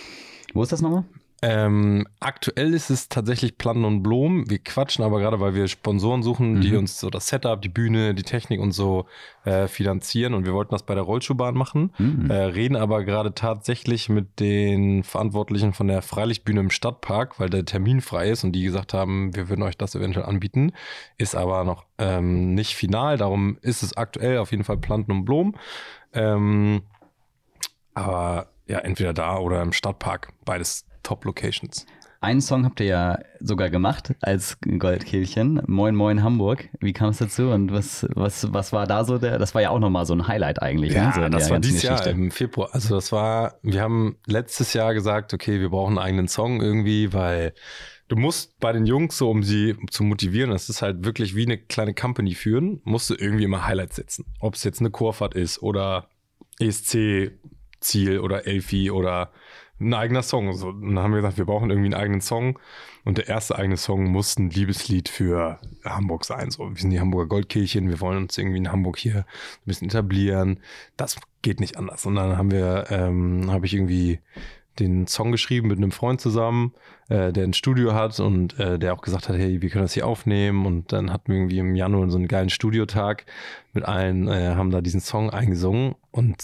Wo ist das nochmal? Ähm, aktuell ist es tatsächlich Platten und Blumen. Wir quatschen aber gerade, weil wir Sponsoren suchen, die Mhm. uns so das Setup, die Bühne, die Technik und so äh, finanzieren. Und wir wollten das bei der Rollschuhbahn machen, Mhm. äh, reden aber gerade tatsächlich mit den Verantwortlichen von der Freilichtbühne im Stadtpark, weil der Termin frei ist und die gesagt haben, wir würden euch das eventuell anbieten. Ist aber noch ähm, nicht final. Darum ist es aktuell auf jeden Fall Planten und Blumen. Ähm, aber ja, entweder da oder im Stadtpark. Beides Top-Locations. Einen Song habt ihr ja sogar gemacht als Goldkehlchen. Moin Moin Hamburg. Wie kam es dazu und was, was, was war da so der? Das war ja auch nochmal so ein Highlight eigentlich. ne? so in das der war dieses Jahr Geschichte. im Februar. Also das war, wir haben letztes Jahr gesagt, okay, wir brauchen einen eigenen Song irgendwie, weil du musst bei den Jungs so, um sie zu motivieren, das ist halt wirklich wie eine kleine Company führen, musst du irgendwie immer Highlights setzen. Ob es jetzt eine Chorfahrt ist oder ESC-Ziel oder Elfi oder ein eigener Song. So, und dann haben wir gesagt, wir brauchen irgendwie einen eigenen Song. Und der erste eigene Song muss ein Liebeslied für Hamburg sein. So, wir sind die Hamburger Goldkirchen, wir wollen uns irgendwie in Hamburg hier ein bisschen etablieren. Das geht nicht anders. Und dann haben wir, ähm, habe ich irgendwie den Song geschrieben mit einem Freund zusammen, äh, der ein Studio hat und äh, der auch gesagt hat, hey, wir können das hier aufnehmen. Und dann hatten wir irgendwie im Januar so einen geilen Studiotag mit allen, äh, haben da diesen Song eingesungen und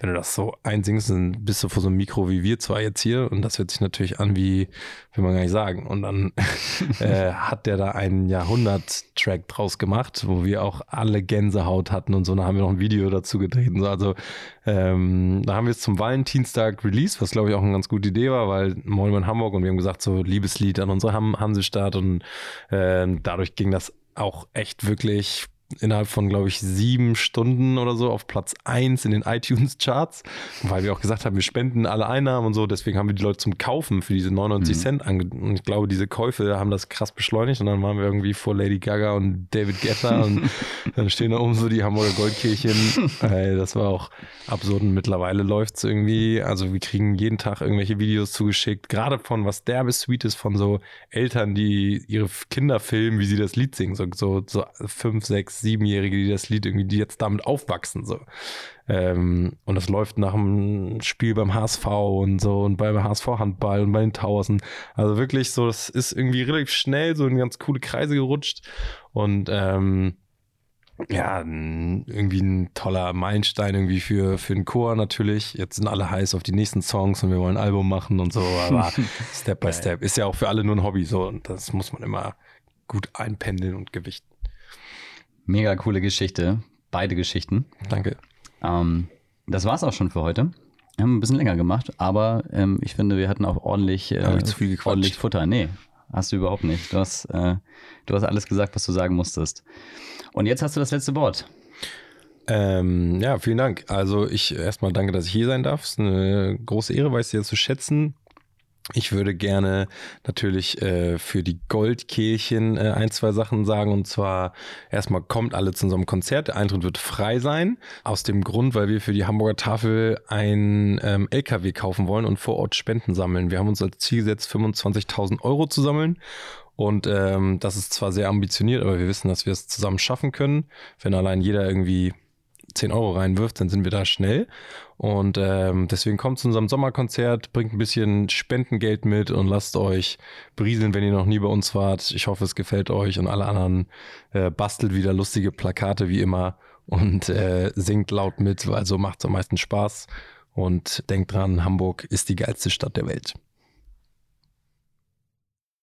wenn du das so einsingst, dann bist du vor so einem Mikro wie wir zwei jetzt hier und das hört sich natürlich an wie, will man gar nicht sagen. Und dann äh, hat der da einen Jahrhundert-Track draus gemacht, wo wir auch alle Gänsehaut hatten und so. Da haben wir noch ein Video dazu gedreht. So. Also ähm, da haben wir es zum Valentinstag Release, was glaube ich auch eine ganz gute Idee war, weil Moin in Hamburg und wir haben gesagt, so Liebeslied an unsere Hansestadt und äh, dadurch ging das auch echt wirklich innerhalb von, glaube ich, sieben Stunden oder so auf Platz eins in den iTunes-Charts, weil wir auch gesagt haben, wir spenden alle Einnahmen und so. Deswegen haben wir die Leute zum Kaufen für diese 99 mhm. Cent ange Und ich glaube, diese Käufe haben das krass beschleunigt. Und dann waren wir irgendwie vor Lady Gaga und David Guetta und dann stehen da oben so die Hamburger Goldkirchen. das war auch absurd. Und mittlerweile läuft es irgendwie. Also wir kriegen jeden Tag irgendwelche Videos zugeschickt, gerade von was derbe sweet ist, von so Eltern, die ihre Kinder filmen, wie sie das Lied singen. So, so, so fünf, sechs, Siebenjährige, die das Lied irgendwie, die jetzt damit aufwachsen, so. Ähm, und das läuft nach dem Spiel beim HSV und so und beim HSV Handball und bei den Towers. Also wirklich so, das ist irgendwie relativ schnell so in ganz coole Kreise gerutscht und, ähm, ja, irgendwie ein toller Meilenstein irgendwie für, für den Chor natürlich. Jetzt sind alle heiß auf die nächsten Songs und wir wollen ein Album machen und so, aber Step by Step ist ja auch für alle nur ein Hobby so und das muss man immer gut einpendeln und gewichten. Mega coole Geschichte. Beide Geschichten. Danke. Ähm, das war's auch schon für heute. Wir haben ein bisschen länger gemacht, aber ähm, ich finde, wir hatten auch ordentlich, äh, zu viel ordentlich Futter. Nee, hast du überhaupt nicht. Du hast, äh, du hast alles gesagt, was du sagen musstest. Und jetzt hast du das letzte Wort. Ähm, ja, vielen Dank. Also ich erstmal danke, dass ich hier sein darf. Es ist eine große Ehre, weiß sehr zu schätzen. Ich würde gerne natürlich äh, für die Goldkehlchen äh, ein, zwei Sachen sagen. Und zwar erstmal kommt alle zu unserem Konzert. Der Eintritt wird frei sein. Aus dem Grund, weil wir für die Hamburger Tafel ein ähm, LKW kaufen wollen und vor Ort Spenden sammeln. Wir haben uns als Ziel gesetzt, 25.000 Euro zu sammeln. Und ähm, das ist zwar sehr ambitioniert, aber wir wissen, dass wir es zusammen schaffen können. Wenn allein jeder irgendwie 10 Euro reinwirft, dann sind wir da schnell. Und ähm, deswegen kommt zu unserem Sommerkonzert, bringt ein bisschen Spendengeld mit und lasst euch brieseln, wenn ihr noch nie bei uns wart. Ich hoffe, es gefällt euch und alle anderen äh, bastelt wieder lustige Plakate wie immer und äh, singt laut mit, also macht es am meisten Spaß. Und denkt dran, Hamburg ist die geilste Stadt der Welt.